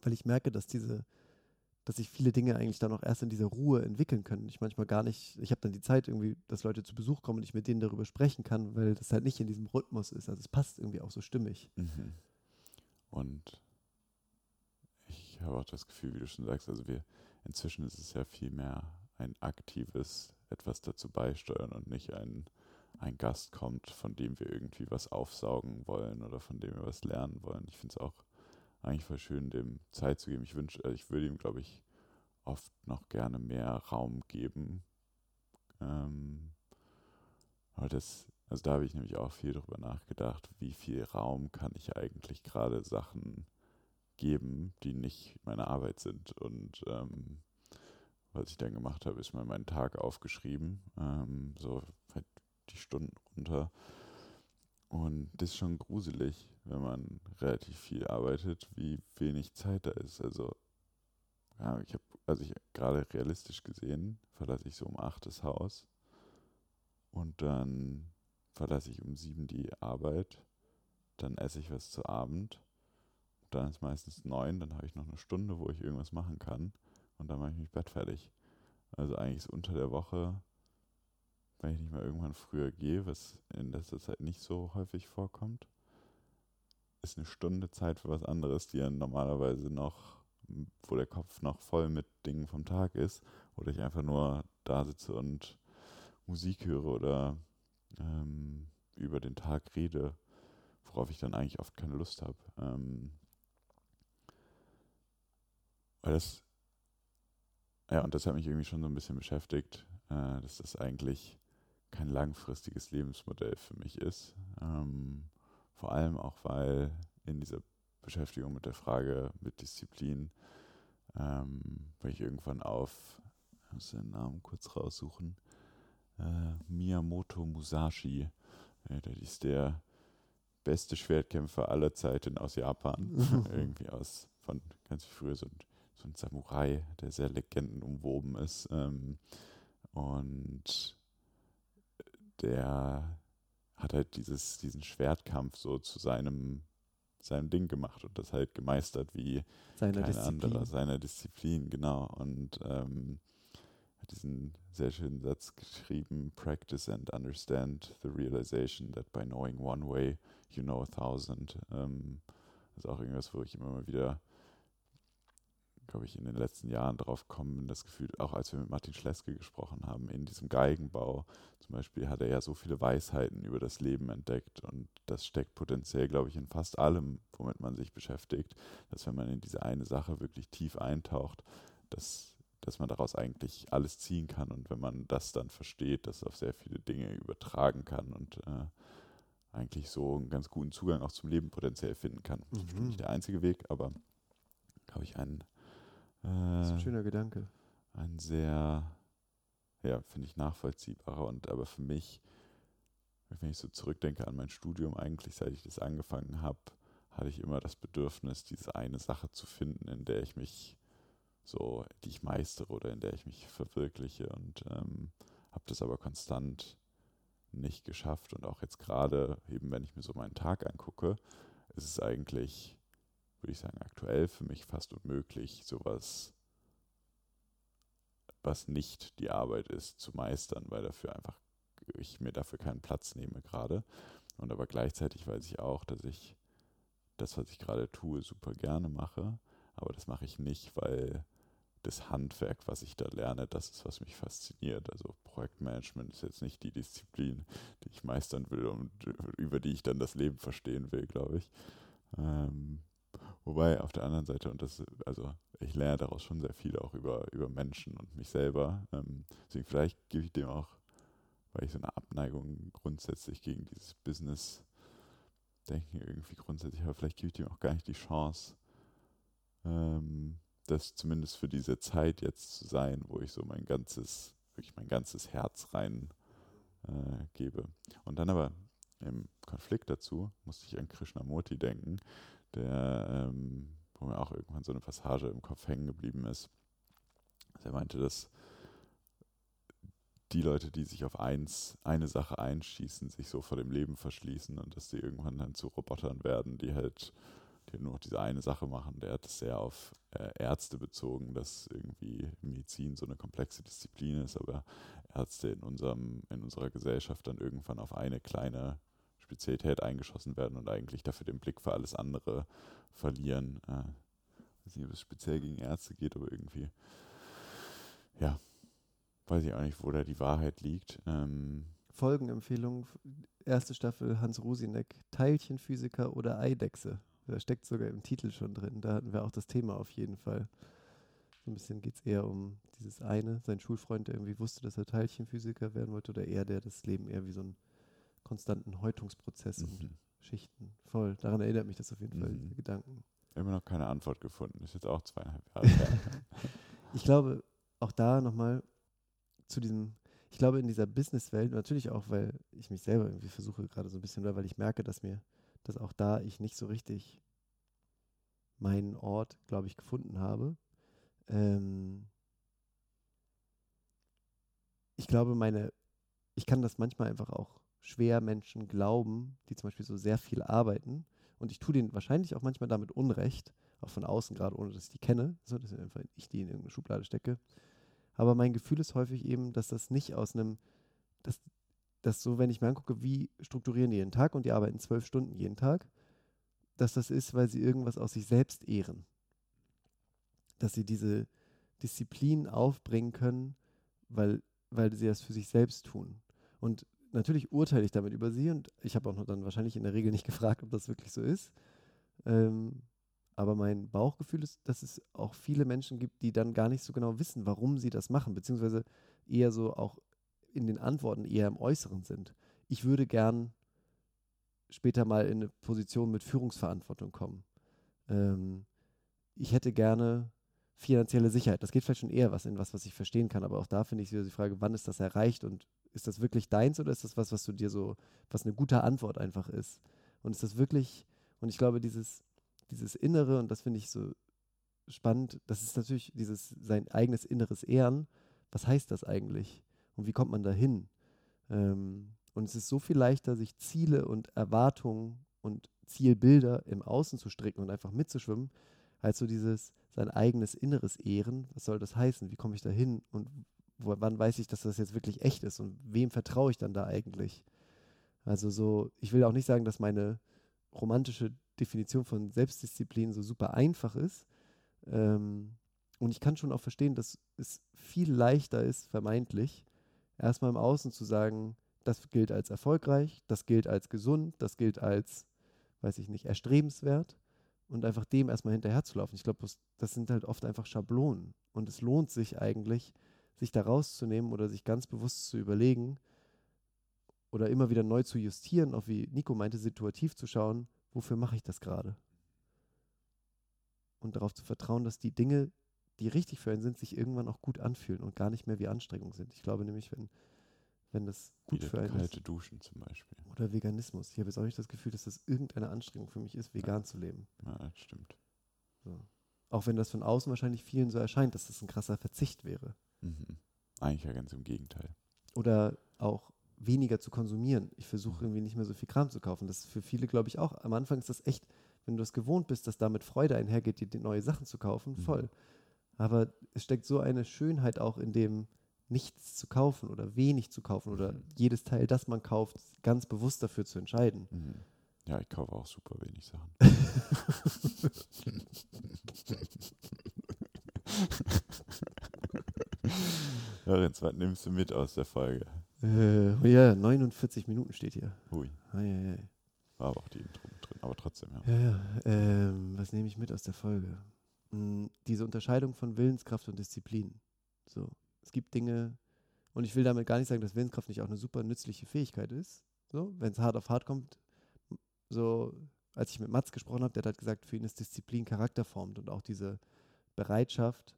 weil ich merke, dass diese, dass sich viele Dinge eigentlich dann auch erst in dieser Ruhe entwickeln können. Ich manchmal gar nicht, ich habe dann die Zeit irgendwie, dass Leute zu Besuch kommen und ich mit denen darüber sprechen kann, weil das halt nicht in diesem Rhythmus ist. Also es passt irgendwie auch so stimmig.
Mhm. Und ich habe auch das Gefühl, wie du schon sagst, also wir, inzwischen ist es ja viel mehr ein aktives etwas dazu beisteuern und nicht ein, ein Gast kommt, von dem wir irgendwie was aufsaugen wollen oder von dem wir was lernen wollen. Ich finde es auch eigentlich voll schön, dem Zeit zu geben. Ich wünsche, also ich würde ihm, glaube ich, oft noch gerne mehr Raum geben. Ähm, aber das, also da habe ich nämlich auch viel darüber nachgedacht, wie viel Raum kann ich eigentlich gerade Sachen geben, die nicht meine Arbeit sind und ähm, was ich dann gemacht habe, ist mal meinen Tag aufgeschrieben, ähm, so die Stunden runter. Und das ist schon gruselig, wenn man relativ viel arbeitet, wie wenig Zeit da ist. Also, ja, ich habe, also ich gerade realistisch gesehen, verlasse ich so um acht das Haus und dann verlasse ich um sieben die Arbeit, dann esse ich was zu Abend, dann ist meistens neun, dann habe ich noch eine Stunde, wo ich irgendwas machen kann und dann mache ich mich Bett fertig. Also eigentlich ist unter der Woche, wenn ich nicht mal irgendwann früher gehe, was in letzter Zeit nicht so häufig vorkommt, ist eine Stunde Zeit für was anderes, die ja normalerweise noch, wo der Kopf noch voll mit Dingen vom Tag ist, oder ich einfach nur da sitze und Musik höre oder ähm, über den Tag rede, worauf ich dann eigentlich oft keine Lust habe. Ähm, weil das ja, und das hat mich irgendwie schon so ein bisschen beschäftigt, äh, dass das eigentlich kein langfristiges Lebensmodell für mich ist. Ähm, vor allem auch, weil in dieser Beschäftigung mit der Frage mit Disziplin, ähm, weil ich irgendwann auf, ich muss den Namen kurz raussuchen, äh, Miyamoto Musashi, äh, der ist der beste Schwertkämpfer aller Zeiten aus Japan, irgendwie aus von ganz früher so ein so ein Samurai, der sehr legendenumwoben ist. Ähm, und der hat halt dieses, diesen Schwertkampf so zu seinem, seinem Ding gemacht und das halt gemeistert wie
Seine
kein
Disziplin.
anderer, seiner Disziplin, genau. Und ähm, hat diesen sehr schönen Satz geschrieben, practice and understand the realization that by knowing one way, you know a thousand. Ähm, das ist auch irgendwas, wo ich immer mal wieder glaube ich, in den letzten Jahren drauf kommen, das Gefühl, auch als wir mit Martin Schleske gesprochen haben, in diesem Geigenbau zum Beispiel hat er ja so viele Weisheiten über das Leben entdeckt und das steckt potenziell, glaube ich, in fast allem, womit man sich beschäftigt, dass wenn man in diese eine Sache wirklich tief eintaucht, dass, dass man daraus eigentlich alles ziehen kann und wenn man das dann versteht, das auf sehr viele Dinge übertragen kann und äh, eigentlich so einen ganz guten Zugang auch zum Leben potenziell finden kann. Das ist
Mhm.
nicht der einzige Weg, aber glaube ich, ein
Das ist ein
äh,
schöner Gedanke.
ein sehr, ja, finde ich nachvollziehbarer und aber für mich, wenn ich so zurückdenke an mein Studium, eigentlich seit ich das angefangen habe, hatte ich immer das Bedürfnis, diese eine Sache zu finden, in der ich mich so, die ich meistere oder in der ich mich verwirkliche und ähm, habe das aber konstant nicht geschafft und auch jetzt gerade, eben wenn ich mir so meinen Tag angucke, ist es eigentlich, würde ich sagen, aktuell für mich fast unmöglich, sowas was nicht die Arbeit ist, zu meistern, weil dafür einfach ich mir dafür keinen Platz nehme gerade. Und aber gleichzeitig weiß ich auch, dass ich das, was ich gerade tue, super gerne mache. Aber das mache ich nicht, weil das Handwerk, was ich da lerne, das ist, was mich fasziniert. Also Projektmanagement ist jetzt nicht die Disziplin, die ich meistern will und über die ich dann das Leben verstehen will, glaube ich. Ähm, wobei auf der anderen Seite, und das, also ich lerne daraus schon sehr viel auch über, über Menschen und mich selber. Ähm, deswegen vielleicht gebe ich dem auch, weil ich so eine Abneigung grundsätzlich gegen dieses Business-Denken irgendwie grundsätzlich habe, vielleicht gebe ich dem auch gar nicht die Chance, ähm, das zumindest für diese Zeit jetzt zu sein, wo ich so mein ganzes, wirklich mein ganzes Herz rein äh, gebe. Und dann aber im Konflikt dazu musste ich an Krishnamurti denken, der, ähm, wo mir auch irgendwann so eine Passage im Kopf hängen geblieben ist. Er meinte, dass die Leute, die sich auf eins, eine Sache einschießen, sich so vor dem Leben verschließen und dass die irgendwann dann zu Robotern werden, die halt die nur noch diese eine Sache machen. Der hat es sehr auf äh, Ärzte bezogen, dass irgendwie Medizin so eine komplexe Disziplin ist, aber Ärzte in unserem, in unserer Gesellschaft dann irgendwann auf eine kleine Spezialität eingeschossen werden und eigentlich dafür den Blick für alles andere verlieren. Äh, weiß nicht, ob es speziell gegen Ärzte geht, aber irgendwie, ja, weiß ich auch nicht, wo da die Wahrheit liegt. Ähm,
Folgenempfehlung, erste Staffel Hans Rosinek, Teilchenphysiker oder Eidechse. Da steckt sogar im Titel schon drin. Da hatten wir auch das Thema auf jeden Fall. So ein bisschen geht es eher um dieses eine, sein Schulfreund, der irgendwie wusste, dass er Teilchenphysiker werden wollte, oder er, der das Leben eher wie so einen konstanten Häutungsprozess und
mhm.
Schichten. Voll. Daran erinnert mich das auf jeden Fall,
Mhm.
diese Gedanken.
Immer noch keine Antwort gefunden. Ist jetzt auch zweieinhalb Jahre her.
Ich glaube, auch da nochmal zu diesem, ich glaube, in dieser Businesswelt, natürlich auch, weil ich mich selber irgendwie versuche gerade so ein bisschen, oder weil ich merke, dass mir, dass auch da ich nicht so richtig meinen Ort, glaube ich, gefunden habe. Ähm ich glaube, meine, ich kann das manchmal einfach auch schwer Menschen glauben, die zum Beispiel so sehr viel arbeiten. Und ich tue denen wahrscheinlich auch manchmal damit Unrecht, auch von außen gerade, ohne dass ich die kenne, so dass ich die in irgendeine Schublade stecke. Aber mein Gefühl ist häufig eben, dass das nicht aus einem, dass, dass so, wenn ich mir angucke, wie strukturieren die jeden Tag und die arbeiten zwölf Stunden jeden Tag, dass das ist, weil sie irgendwas aus sich selbst ehren. Dass sie diese Disziplin aufbringen können, weil, weil sie das für sich selbst tun. Und natürlich urteile ich damit über sie und ich habe auch dann wahrscheinlich in der Regel nicht gefragt, ob das wirklich so ist. Ähm, aber mein Bauchgefühl ist, dass es auch viele Menschen gibt, die dann gar nicht so genau wissen, warum sie das machen, beziehungsweise eher so auch in den Antworten eher im Äußeren sind. Ich würde gern später mal in eine Position mit Führungsverantwortung kommen. Ähm, ich hätte gerne finanzielle Sicherheit. Das geht vielleicht schon eher was in was, was ich verstehen kann, aber auch da finde ich wieder die Frage, wann ist das erreicht und ist das wirklich deins oder ist das was, was du dir so, was eine gute Antwort einfach ist? Und ist das wirklich, und ich glaube, dieses, dieses Innere, und das finde ich so spannend, das ist natürlich dieses sein eigenes inneres Ehren. Was heißt das eigentlich? Und wie kommt man dahin? Ähm, und es ist so viel leichter, sich Ziele und Erwartungen und Zielbilder im Außen zu stricken und einfach mitzuschwimmen, als so dieses sein eigenes inneres Ehren. Was soll das heißen? Wie komme ich da hin? Und wo, wann weiß ich, dass das jetzt wirklich echt ist? Und wem vertraue ich dann da eigentlich? Also so, ich will auch nicht sagen, dass meine romantische Definition von Selbstdisziplin so super einfach ist. Ähm, und ich kann schon auch verstehen, dass es viel leichter ist, vermeintlich, erstmal im Außen zu sagen, das gilt als erfolgreich, das gilt als gesund, das gilt als, weiß ich nicht, erstrebenswert und einfach dem erstmal hinterherzulaufen. Ich glaube, das sind halt oft einfach Schablonen und es lohnt sich eigentlich, sich da rauszunehmen oder sich ganz bewusst zu überlegen oder immer wieder neu zu justieren, auch wie Nico meinte, situativ zu schauen, wofür mache ich das gerade? Und darauf zu vertrauen, dass die Dinge, die richtig für einen sind, sich irgendwann auch gut anfühlen und gar nicht mehr wie Anstrengung sind. Ich glaube nämlich, wenn wenn das gut
Wieder
für einen
kalte
ist.
Duschen zum Beispiel.
Oder Veganismus. Ich habe jetzt auch nicht das Gefühl, dass das irgendeine Anstrengung für mich ist, vegan zu leben.
Ja, das stimmt.
So. Auch wenn das von außen wahrscheinlich vielen so erscheint, dass das ein krasser Verzicht wäre.
Mhm. Eigentlich ja ganz im Gegenteil.
Oder auch weniger zu konsumieren. Ich versuche irgendwie nicht mehr so viel Kram zu kaufen. Das ist für viele, glaube ich, auch. Am Anfang ist das echt, wenn du das gewohnt bist, dass damit Freude einhergeht, dir neue Sachen zu kaufen,
Mhm.
voll. Aber es steckt so eine Schönheit auch in dem, nichts zu kaufen oder wenig zu kaufen oder
Mhm.
jedes Teil, das man kauft, ganz bewusst dafür zu entscheiden.
Mhm. Ja, ich kaufe auch super wenig Sachen. Lorenz, was nimmst du mit aus der Folge?
Äh, oh ja, 49 Minuten steht hier.
Hui,
Ah, ja, ja.
war aber auch die Intro drin, aber trotzdem, ja.
Ja, ja. Ähm, was nehme ich mit aus der Folge? Hm, diese Unterscheidung von Willenskraft und Disziplin. So, es gibt Dinge, und ich will damit gar nicht sagen, dass Willenskraft nicht auch eine super nützliche Fähigkeit ist. So, wenn es hart auf hart kommt, so, als ich mit Mats gesprochen habe, der hat halt gesagt, für ihn ist Disziplin Charakter formt und auch diese Bereitschaft,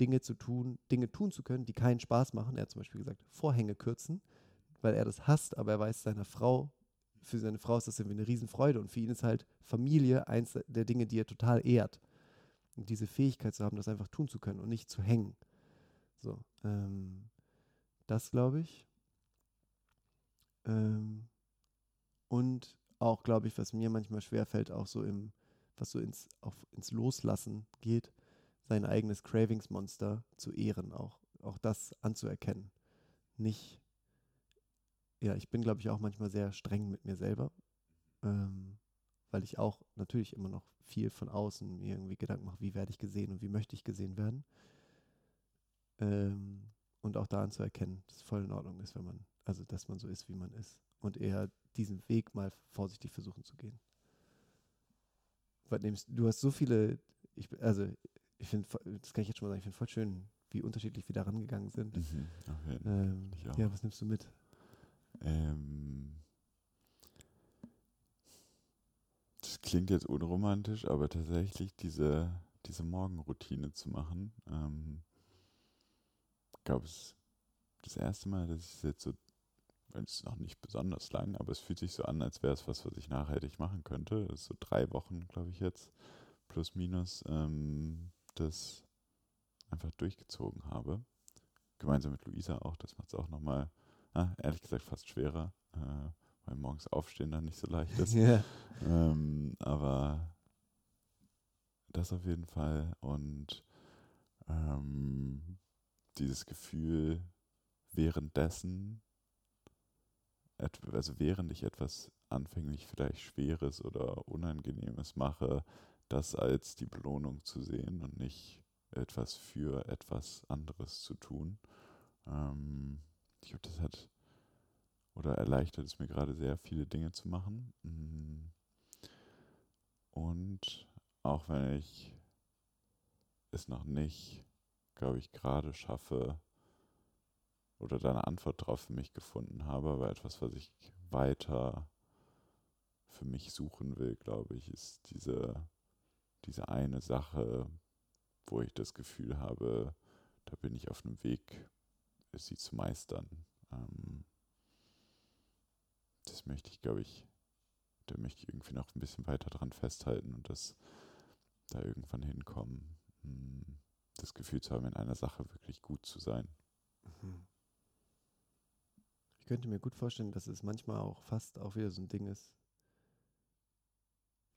Dinge zu tun, Dinge tun zu können, die keinen Spaß machen. Er hat zum Beispiel gesagt, Vorhänge kürzen, weil er das hasst, aber er weiß, seiner Frau, für seine Frau ist das irgendwie eine Riesenfreude und für ihn ist halt Familie eins der Dinge, die er total ehrt. Und diese Fähigkeit zu haben, das einfach tun zu können und nicht zu hängen. So, ähm, das glaube ich. Ähm, und auch, glaube ich, was mir manchmal schwerfällt, auch so im, was so ins, auf, ins Loslassen geht, sein eigenes Cravingsmonster zu ehren, auch, auch das anzuerkennen. Nicht, ja, ich bin, glaube ich, auch manchmal sehr streng mit mir selber, ähm, weil ich auch natürlich immer noch viel von außen mir irgendwie Gedanken mache, wie werde ich gesehen und wie möchte ich gesehen werden. Ähm, und auch da anzuerkennen, dass es voll in Ordnung ist, wenn man, also dass man so ist, wie man ist. Und eher diesen Weg mal vorsichtig versuchen zu gehen. Du hast so viele, ich, also ich finde, das kann ich jetzt schon mal sagen, ich finde voll schön, wie unterschiedlich wir da rangegangen sind.
Mhm, Fall.
Ähm, ja, was nimmst du mit?
Ähm, das klingt jetzt unromantisch, aber tatsächlich diese, diese Morgenroutine zu machen, ähm, glaube, es ist das erste Mal, dass ich es jetzt so, es ist noch nicht besonders lang, aber es fühlt sich so an, als wäre es was, was ich nachhaltig machen könnte. Das ist so drei Wochen, glaube ich, jetzt, plus minus, ähm, das einfach durchgezogen habe. Gemeinsam mit Luisa auch, das macht es auch nochmal, ah, ehrlich gesagt, fast schwerer, äh, weil morgens aufstehen dann nicht so leicht ist.
Ja.
Ähm, aber das auf jeden Fall und ähm, dieses Gefühl währenddessen, also während ich etwas anfänglich vielleicht Schweres oder Unangenehmes mache, das als die Belohnung zu sehen und nicht etwas für etwas anderes zu tun. Ähm, ich glaube, das hat oder erleichtert es mir gerade sehr, viele Dinge zu machen. Mm. Und auch wenn ich es noch nicht, glaube ich, gerade schaffe oder da eine Antwort drauf für mich gefunden habe, aber etwas, was ich weiter für mich suchen will, glaube ich, ist diese, diese eine Sache, wo ich das Gefühl habe, da bin ich auf einem Weg, sie zu meistern. Ähm, das möchte ich, glaube ich, da möchte ich irgendwie noch ein bisschen weiter dran festhalten und das da irgendwann hinkommen, hm, das Gefühl zu haben, in einer Sache wirklich gut zu sein.
Mhm. Ich könnte mir gut vorstellen, dass es manchmal auch fast auch wieder so ein Ding ist.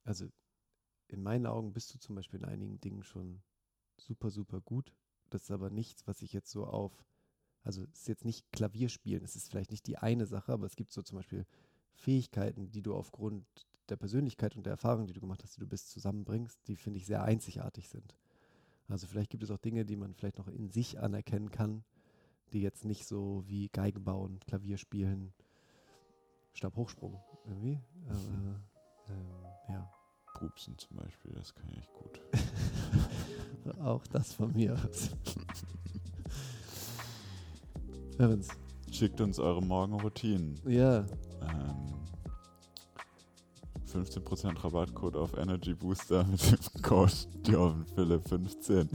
Also in meinen Augen bist du zum Beispiel in einigen Dingen schon super, super gut. Das ist aber nichts, was ich jetzt so auf, also es ist jetzt nicht Klavierspielen, es ist vielleicht nicht die eine Sache, aber es gibt so zum Beispiel Fähigkeiten, die du aufgrund der Persönlichkeit und der Erfahrung, die du gemacht hast, die du bist, zusammenbringst, die finde ich sehr einzigartig sind. Also vielleicht gibt es auch Dinge, die man vielleicht noch in sich anerkennen kann, die jetzt nicht so wie Geigen bauen, Klavier spielen, Stabhochsprung irgendwie. Aber, ähm, ja.
Pupsen zum Beispiel, das kann ich gut.
auch das von mir aus.
Schickt uns eure Morgenroutinen.
Ja.
Ähm, 15% Rabattcode auf Energy Booster mit dem Code Jordan Philipp 15.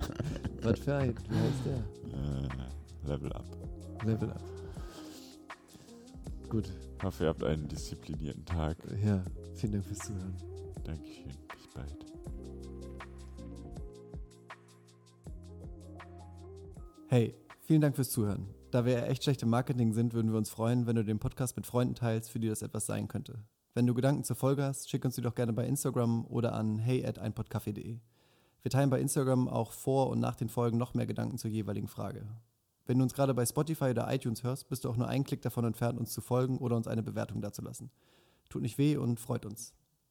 Was für ein? Wie heißt der?
Äh, Level Up.
Level Up. Gut.
Ich hoffe, ihr habt einen disziplinierten Tag.
Ja, vielen Dank fürs Zuhören.
Dankeschön. Bis bald.
Hey, vielen Dank fürs Zuhören. Da wir echt schlecht im Marketing sind, würden wir uns freuen, wenn du den Podcast mit Freunden teilst, für die das etwas sein könnte. Wenn du Gedanken zur Folge hast, schick uns die doch gerne bei Instagram oder an hey at einpodcafé.de. Wir teilen bei Instagram auch vor und nach den Folgen noch mehr Gedanken zur jeweiligen Frage. Wenn du uns gerade bei Spotify oder iTunes hörst, bist du auch nur einen Klick davon entfernt, uns zu folgen oder uns eine Bewertung dazulassen. Tut nicht weh und freut uns.